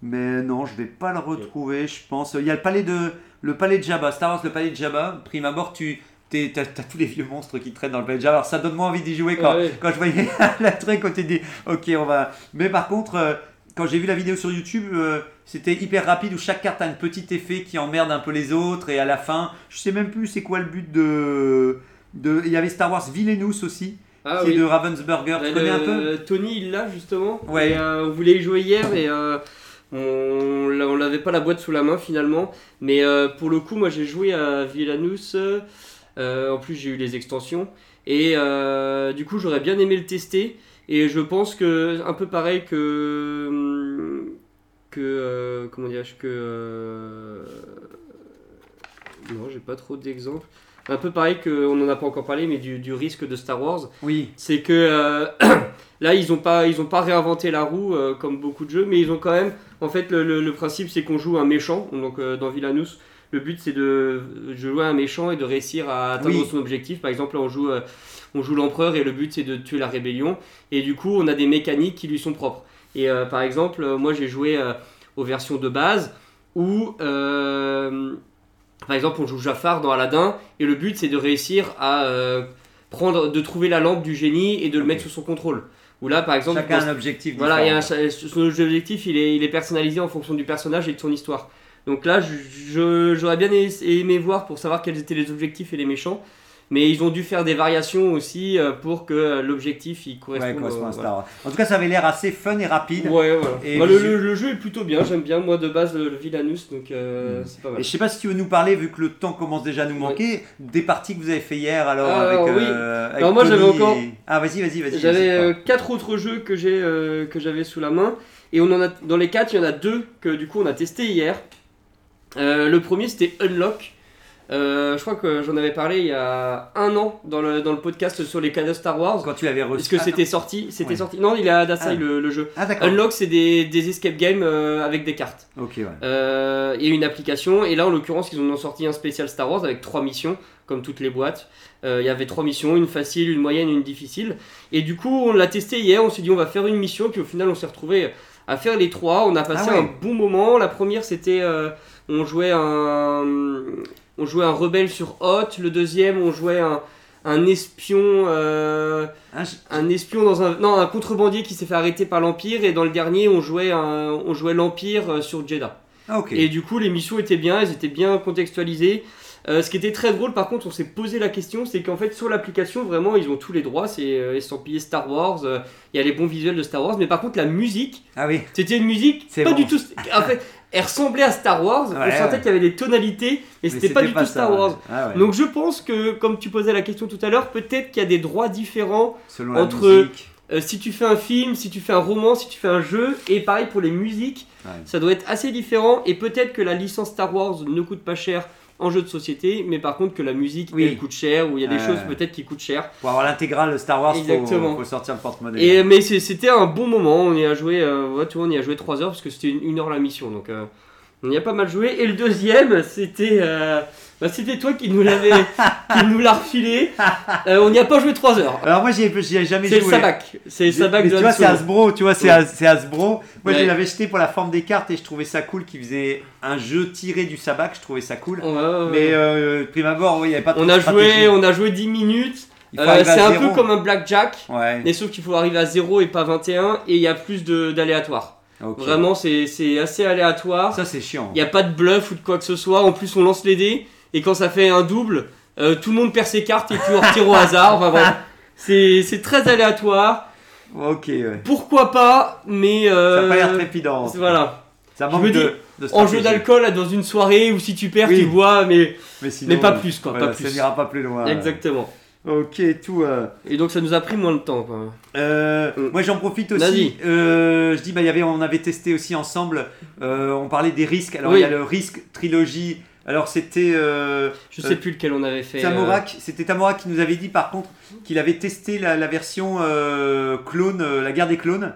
Speaker 1: Mais non, je vais pas le retrouver, je pense. Il y a le palais de, le palais de Jabba, Star Wars, le palais de Jabba. Prime abord, tu t'as as tous les vieux monstres qui traînent dans le palais de Jabba. Alors ça donne moins envie d'y jouer quand,
Speaker 2: ouais.
Speaker 1: quand je voyais la truc, quand tu dis, ok, on va. Mais par contre, euh, quand j'ai vu la vidéo sur YouTube, euh, c'était hyper rapide où chaque carte a un petit effet qui emmerde un peu les autres et à la fin, je sais même plus c'est quoi le but de. de... Il y avait Star Wars Villainous aussi,
Speaker 2: Ah
Speaker 1: qui est de Ravensburger. Tu connais un peu?
Speaker 2: Tony, il l'a justement.
Speaker 1: Ouais.
Speaker 2: Et, euh, on voulait y jouer hier et on n'avait pas la boîte sous la main finalement. Mais euh, pour le coup, moi j'ai joué à Villanous. euh, en plus, j'ai eu les extensions. Et euh, du coup, j'aurais bien aimé le tester. Et je pense que, un peu pareil que. que. euh, comment dirais-je Que. euh, non, j'ai pas trop d'exemples. Un peu pareil que, on n'en a pas encore parlé, mais du, du risque de Star Wars.
Speaker 1: Oui.
Speaker 2: c'est que euh, là ils ont pas ils ont pas réinventé la roue euh, comme beaucoup de jeux mais ils ont quand même en fait le, le- le principe c'est qu'on joue un méchant donc euh, dans Villanous le but c'est de, jouer un méchant et de réussir à atteindre
Speaker 1: Oui.
Speaker 2: son objectif. Par exemple là, on joue on joue l'empereur et le but c'est de tuer la rébellion. Et du coup on a des mécaniques qui lui sont propres. Et par exemple moi j'ai joué aux versions de base où par exemple on joue Jafar dans Aladdin et le but c'est de réussir à euh, prendre, de trouver la lampe du génie et de le mettre sous son contrôle. Ou là, par exemple,
Speaker 1: Chacun un objectif
Speaker 2: voilà, un son objectif, il est, il est personnalisé en fonction du personnage et de son histoire. Donc là, j'aurais bien aimé voir pour savoir quels étaient les objectifs et les méchants. Mais ils ont dû faire des variations aussi euh, pour que l'objectif il
Speaker 1: Ouais,
Speaker 2: corresponde.
Speaker 1: correspond
Speaker 2: euh,
Speaker 1: à Star Wars. En tout cas, ça avait l'air assez fun et rapide.
Speaker 2: voilà. Ouais, voilà.
Speaker 1: Et
Speaker 2: Bah, le,
Speaker 1: visu-
Speaker 2: le- le jeu est plutôt bien, j'aime bien. Moi, de base, le, le Villanous, donc euh,
Speaker 1: Mm.
Speaker 2: c'est pas mal.
Speaker 1: Et je sais pas si tu veux nous parler, vu que le temps commence déjà à nous manquer, des parties que vous avez fait hier alors
Speaker 2: Alors,
Speaker 1: avec,
Speaker 2: oui.
Speaker 1: euh, avec
Speaker 2: Alors, moi, j'avais encore-
Speaker 1: et- Ah vas-y, vas-y, vas-y.
Speaker 2: J'avais euh, quatre autres jeux que j'ai euh, que j'avais sous la main et on en a dans les quatre il y en a deux que du coup on a testé hier. Euh, le premier c'était Unlock. Euh, je crois que j'en avais parlé il y a un an dans le, dans le podcast sur les cadeaux Star Wars.
Speaker 1: Quand tu l'avais reçu.
Speaker 2: Parce que
Speaker 1: Ah,
Speaker 2: c'était sorti, c'était
Speaker 1: Ouais.
Speaker 2: sorti. Non, il est à Dasai
Speaker 1: Ah.
Speaker 2: le, le jeu.
Speaker 1: Ah.
Speaker 2: Unlock, c'est des, des escape games euh, avec des cartes.
Speaker 1: Ok, ouais.
Speaker 2: Euh, et une application. Et là, en l'occurrence, ils en ont sorti un spécial Star Wars avec trois missions, comme toutes les boîtes. Il y avait trois missions, une facile, une moyenne une difficile. Et du coup, on l'a testé hier. On s'est dit, on va faire une mission. Puis au final, on s'est retrouvé à faire les trois. On a passé
Speaker 1: Ah ouais.
Speaker 2: un bon moment. La première, c'était on jouait un on jouait un rebelle sur Hot. Le deuxième, on jouait un un espion euh, un espion dans un non un contrebandier qui s'est fait arrêter par l'empire et dans le dernier on jouait un, on jouait l'empire euh, sur Jeddah
Speaker 1: Ah,
Speaker 2: et du coup les missions étaient bien elles étaient bien contextualisées Euh, ce qui était très drôle par contre on s'est posé la question c'est qu'en fait sur l'application vraiment ils ont tous les droits c'est euh, estampillé Star Wars euh, il y a les bons visuels de Star Wars mais par contre la musique
Speaker 1: Ah oui.
Speaker 2: c'était une musique pas
Speaker 1: bon.
Speaker 2: du tout en fait elle ressemblait à Star Wars
Speaker 1: Ouais,
Speaker 2: on sentait
Speaker 1: ouais.
Speaker 2: qu'il y avait des tonalités mais c'était pas du tout Star
Speaker 1: ouais.
Speaker 2: Wars
Speaker 1: Ah,
Speaker 2: donc je pense que comme tu posais la question tout à l'heure peut-être qu'il y a des droits différents
Speaker 1: Selon
Speaker 2: entre- euh, si tu fais un film, si tu fais un roman, si tu fais un jeu, et pareil pour les musiques, ça doit être assez différent. Et peut-être que la licence Star Wars ne coûte pas cher en jeu de société, mais par contre que la musique
Speaker 1: Oui.
Speaker 2: elle coûte cher, ou il y a des choses peut-être qui coûtent cher.
Speaker 1: Pour avoir l'intégrale Star Wars, faut,
Speaker 2: Exactement.
Speaker 1: faut sortir le porte-monnaie.
Speaker 2: Et mais c'était un bon moment. On y a joué, euh, ouais, vois, on y a joué 3 heures parce que c'était une, une heure la mission, donc euh, on y a pas mal joué. Et le deuxième, c'était euh, bah, c'était toi qui nous l'avais, qui nous l'a refilé. Euh, on n'y a pas joué 3 heures.
Speaker 1: Alors moi, j'y ai, jamais
Speaker 2: C'est
Speaker 1: joué.
Speaker 2: le Sabac, c'est le Sabac
Speaker 1: Mais
Speaker 2: de
Speaker 1: tu vois, c'est. Hasbro, tu vois, c'est
Speaker 2: Ouais.
Speaker 1: Has- c'est Hasbro. Moi, je
Speaker 2: Ouais.
Speaker 1: l'avais jeté pour la forme des cartes et je trouvais ça cool qu'ils faisaient un jeu tiré du sabac, je trouvais ça cool.
Speaker 2: Ouais.
Speaker 1: Mais euh, prime abord, il n'y avait pas trop
Speaker 2: On
Speaker 1: de
Speaker 2: a
Speaker 1: stratégie.
Speaker 2: joué, on a joué 10 minutes. Euh, c'est un peu comme un blackjack, mais sauf qu'il faut arriver à 0 et pas 21 et il y a plus de- d'aléatoires.
Speaker 1: ok.
Speaker 2: Vraiment, c'est c'est assez aléatoire.
Speaker 1: Ça, c'est chiant.
Speaker 2: Il n'y a pas de bluff ou de quoi que ce soit. En plus, on lance les dés et quand ça fait un double, euh, tout le monde perd ses cartes et puis on retire au hasard. Enfin bref, c'est très aléatoire.
Speaker 1: Ok, ouais.
Speaker 2: Pourquoi pas, mais.
Speaker 1: Ça
Speaker 2: euh,
Speaker 1: n'a pas l'air trépidant.
Speaker 2: Voilà.
Speaker 1: Ça
Speaker 2: Je
Speaker 1: manque
Speaker 2: me
Speaker 1: de,
Speaker 2: dis,
Speaker 1: de
Speaker 2: En jeu d'alcool, dans une soirée où si tu perds,
Speaker 1: Oui.
Speaker 2: tu bois, mais.
Speaker 1: Mais, sinon,
Speaker 2: mais pas plus, quoi,
Speaker 1: voilà,
Speaker 2: pas
Speaker 1: Ça n'ira pas plus loin.
Speaker 2: Exactement.
Speaker 1: Ok, tout. euh,
Speaker 2: Et donc ça nous a pris moins de temps. Quoi.
Speaker 1: Euh,
Speaker 2: Mm.
Speaker 1: Moi j'en profite aussi. Euh, je dis, bah, y avait, on avait testé aussi ensemble. euh, on parlait des risques. Alors
Speaker 2: Oui.
Speaker 1: il y a le risque trilogie. Alors c'était euh,
Speaker 2: Je
Speaker 1: Euh,
Speaker 2: sais plus lequel on avait fait. euh,
Speaker 1: Tamorak. C'était Tamorak qui nous avait dit par contre qu'il avait testé la, la version euh, clone, euh, la guerre des clones.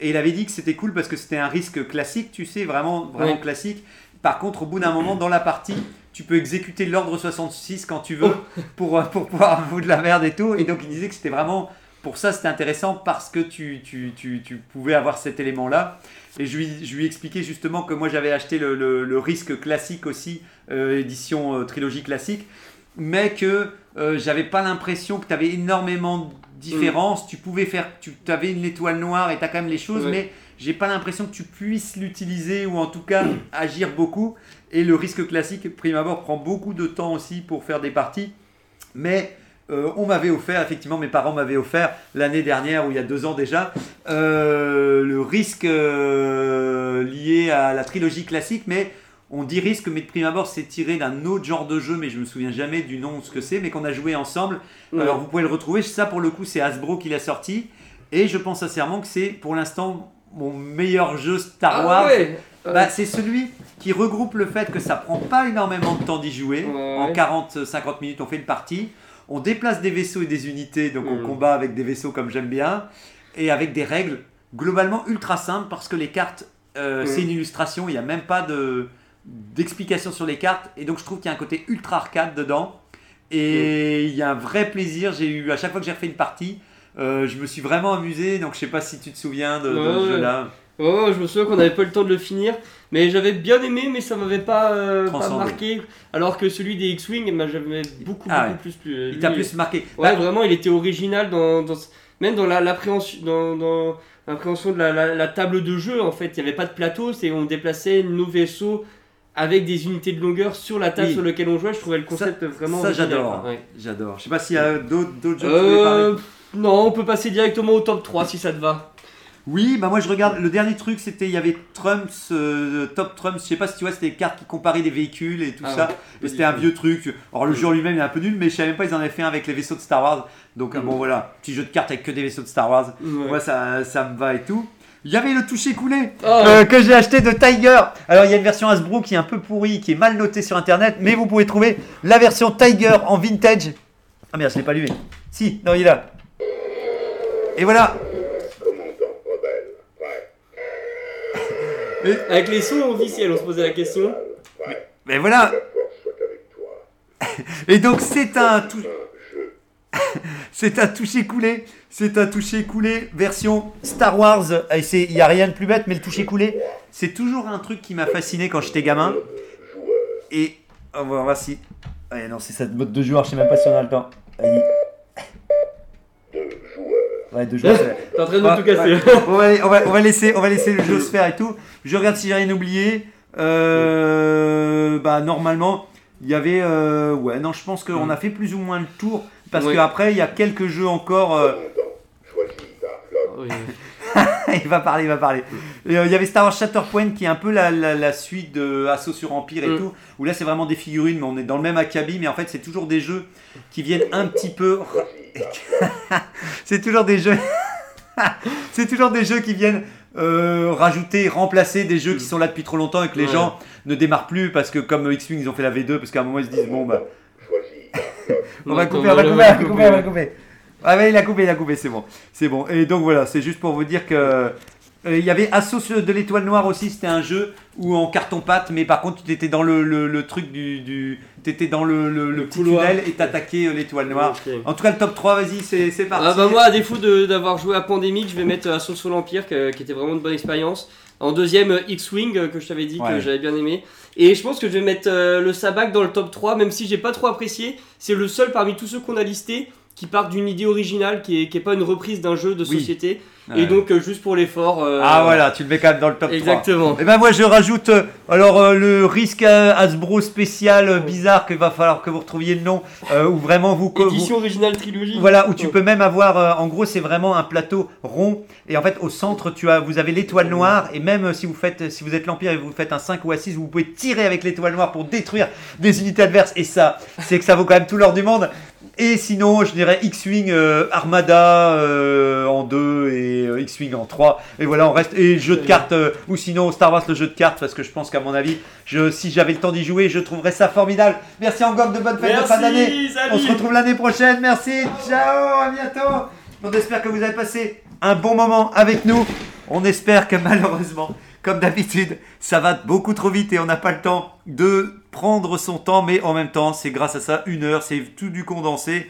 Speaker 1: Et il avait dit que c'était cool parce que c'était un risque classique, tu sais, vraiment, vraiment classique. Par contre, au bout d'un moment dans la partie, tu peux exécuter l'ordre 66 quand tu veux
Speaker 2: Oh.
Speaker 1: pour, pour pouvoir foutre la merde et tout. Et donc il disait que c'était vraiment pour ça c'était intéressant parce que tu, tu, tu, tu pouvais avoir cet élément-là. Et je lui, je lui expliquais justement que moi j'avais acheté le, le- le risque classique aussi, euh, édition euh, trilogie classique, mais que euh, j'avais pas l'impression que tu avais énormément de différences. Tu pouvais faire, tu avais une étoile noire et tu as quand même les choses,
Speaker 2: Ouais.
Speaker 1: mais j'ai pas l'impression que tu puisses l'utiliser ou en tout cas agir beaucoup. Et le risque classique, prime abord, prend beaucoup de temps aussi pour faire des parties. Mais euh, on m'avait offert, effectivement, mes parents m'avaient offert l'année dernière, ou il y a deux ans déjà, euh, le risque euh, lié à la trilogie classique. Mais on dit risque, mais de prime abord, c'est tiré d'un autre genre de jeu, mais je me souviens jamais du nom, ce que c'est, mais qu'on a joué ensemble. Alors vous pouvez le retrouver. Ça, pour le coup, c'est Hasbro qui l'a sorti. Et je pense sincèrement que c'est pour l'instant mon meilleur jeu Star
Speaker 2: Ah
Speaker 1: Wars.
Speaker 2: ouais.
Speaker 1: Bah, c'est celui qui regroupe le fait que ça prend pas énormément de temps d'y jouer.
Speaker 2: Ouais.
Speaker 1: En 40-50 minutes, on fait une partie. On déplace des vaisseaux et des unités, donc on
Speaker 2: Mm.
Speaker 1: combat avec des vaisseaux comme j'aime bien. Et avec des règles globalement ultra simples parce que les cartes, euh,
Speaker 2: Mm.
Speaker 1: c'est une illustration, il n'y a même pas de d'explication sur les cartes. Et donc je trouve qu'il y a un côté ultra arcade dedans. Et il y a un vrai plaisir. J'ai eu, à chaque fois que j'ai refait une partie, euh, je me suis vraiment amusé. Donc je sais pas si tu te souviens de, de ce jeu-là.
Speaker 2: Ouais, je me souviens qu'on n'avait pas le temps de le finir, mais j'avais bien aimé, mais ça m'avait pas, euh, pas marqué. Alors que celui des X-Wing, bah, j'avais beaucoup,
Speaker 1: Ah
Speaker 2: beaucoup
Speaker 1: ouais.
Speaker 2: plus. plus
Speaker 1: Il t'a plus marqué.
Speaker 2: Ouais,
Speaker 1: Bah,
Speaker 2: vraiment, il était original dans, dans même dans la- l'appréhension, dans, dans l'appréhension de la, la- la table de jeu. En fait, il n'y avait pas de plateau, c'est on déplaçait nos vaisseaux avec des unités de longueur sur la table
Speaker 1: Oui.
Speaker 2: sur laquelle on jouait. Je trouvais le concept vraiment.
Speaker 1: ça, j'adore.
Speaker 2: Ouais.
Speaker 1: J'adore. Je sais pas s'il y a d'autres jeux.
Speaker 2: Euh, non, on peut passer directement au top 3 si ça te va.
Speaker 1: Oui, bah moi je regarde. Le dernier truc, c'était il y avait Trumps, euh, Top Trumps. Je sais pas si tu vois, c'était des cartes qui comparaient des véhicules et tout
Speaker 2: Ah
Speaker 1: ça. et c'était un vieux truc. Alors le jeu lui-même il est un peu nul, mais je savais même pas ils en avaient fait un avec les vaisseaux de Star Wars. Donc bon voilà, petit jeu de cartes avec que des vaisseaux de Star Wars.
Speaker 2: Ouais.
Speaker 1: Moi ça, ça me va et tout. il y avait le toucher coulé
Speaker 2: Ah.
Speaker 1: euh, que j'ai acheté de Tiger. Alors il y a une version Hasbro qui est un peu pourrie, qui est mal notée sur internet, mais vous pouvez trouver la version Tiger en vintage. Ah merde, je l'ai pas allumé. Si, non, il est là. Et voilà.
Speaker 2: Avec les sons officiels, on se posait la question.
Speaker 1: Mais voilà. Et donc c'est un tou- c'est un toucher coulé, c'est un toucher coulé version Star Wars. Il y a rien de plus bête mais le toucher coulé, c'est toujours un truc qui m'a fasciné quand j'étais gamin. Et on va voir si Ah non, c'est cette mode de joueur, je sais même pas si on a le temps. Vas-y. Ouais, deux
Speaker 2: T'es en train de
Speaker 1: Ouais,
Speaker 2: tout casser.
Speaker 1: ouais. on, va, on, va, on va laisser, on va laisser le jeu se faire et tout. Je regarde si j'ai rien oublié. Euh, bah normalement, il y avait, euh, ouais, non, je pense qu'on a fait plus ou moins le tour parce
Speaker 2: Ouais.
Speaker 1: qu'après il y a quelques jeux encore. euh,
Speaker 2: Oui.
Speaker 1: il va parler, il va parler. Et, euh, il y avait Star Wars Shatterpoint qui est un peu la, la- la suite de Assaut sur Empire et
Speaker 2: Mm.
Speaker 1: tout, où là c'est vraiment des figurines, mais on est dans le même acabit, mais en fait c'est toujours des jeux qui viennent un petit peu. c'est toujours des jeux. c'est toujours des jeux qui viennent euh, rajouter, remplacer des jeux qui sont là depuis trop longtemps et que les
Speaker 2: Ouais.
Speaker 1: gens ne démarrent plus parce que comme X-Wing ils ont fait la V2 parce qu'à un moment ils se disent bon bah on va couper, on va couper, on va couper, on va couper. Ah ouais, il a coupé, il a coupé, c'est bon. C'est bon. Et donc voilà, c'est juste pour vous dire que euh, il y avait Assaut sur- de l'étoile noire aussi, c'était un jeu où en carton pâte, mais par contre tu étais dans le, le- le truc du, du t'étais dans le, le- le petit tunnel et t'attaquais euh, l'étoile noire. En tout cas le top 3, vas-y, c'est c'est parti.
Speaker 2: Ah bah moi, à défaut d'avoir joué à Pandemic, je vais mettre Assaut sur l'Empire, que- qui était vraiment une bonne expérience. En deuxième, euh, X-Wing, euh, que je t'avais dit
Speaker 1: Ouais.
Speaker 2: que j'avais bien aimé. Et je pense que je vais mettre euh, le Sabac dans le top 3, même si j'ai pas trop apprécié. C'est le seul parmi tous ceux qu'on a listés qui part d'une idée originale, qui est, qui est pas une reprise d'un jeu de
Speaker 1: Oui. Ouais.
Speaker 2: Et donc, euh, juste pour l'effort. euh,
Speaker 1: Ah voilà, tu le mets quand même dans le top 3.
Speaker 2: Exactement.
Speaker 1: Et ben moi je rajoute euh, alors le risque Hasbro spécial bizarre qu'il va falloir que vous retrouviez le nom où vraiment vous, vous-
Speaker 2: Édition originale trilogie.
Speaker 1: Voilà, où tu
Speaker 2: Ouais.
Speaker 1: peux même avoir, en gros, c'est vraiment un plateau rond. Et en fait, au centre, tu as, vous avez l'étoile noire. Et même si vous faites, si vous êtes l'Empire et vous faites un 5 ou un 6, vous pouvez tirer avec l'étoile noire pour détruire des unités adverses. Et ça, c'est que ça vaut quand même tout l'or du monde. Et sinon, je dirais X-Wing Armada en 2 et euh, X-Wing en 3. Et voilà, on reste. Et jeu de cartes, euh, ou sinon Star Wars, le jeu de cartes, parce que je pense qu'à mon avis, je, si j'avais le temps d'y jouer, je trouverais ça formidable. Merci encore de bonnes fêtes de fin d'année. On se retrouve l'année prochaine. Merci. Ciao. À bientôt. On espère que vous avez passé un bon moment avec nous. On espère que malheureusement, comme d'habitude, ça va beaucoup trop vite et on n'a pas le temps de prendre son temps. Mais en même temps, c'est grâce à ça, une heure, c'est tout du condensé.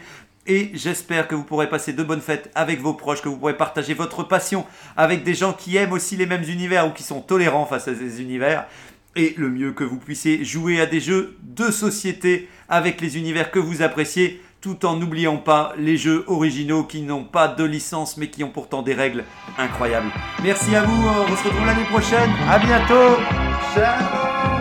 Speaker 1: Et j'espère que vous pourrez passer de bonnes fêtes avec vos proches, que vous pourrez partager votre passion avec des gens qui aiment aussi les mêmes univers ou qui sont tolérants face à ces univers. Et le mieux que vous puissiez jouer à des jeux de société avec les univers que vous appréciez, tout en n'oubliant pas les jeux originaux qui n'ont pas de licence mais qui ont pourtant des règles incroyables. Merci à vous, on se retrouve l'année prochaine. À bientôt. Ciao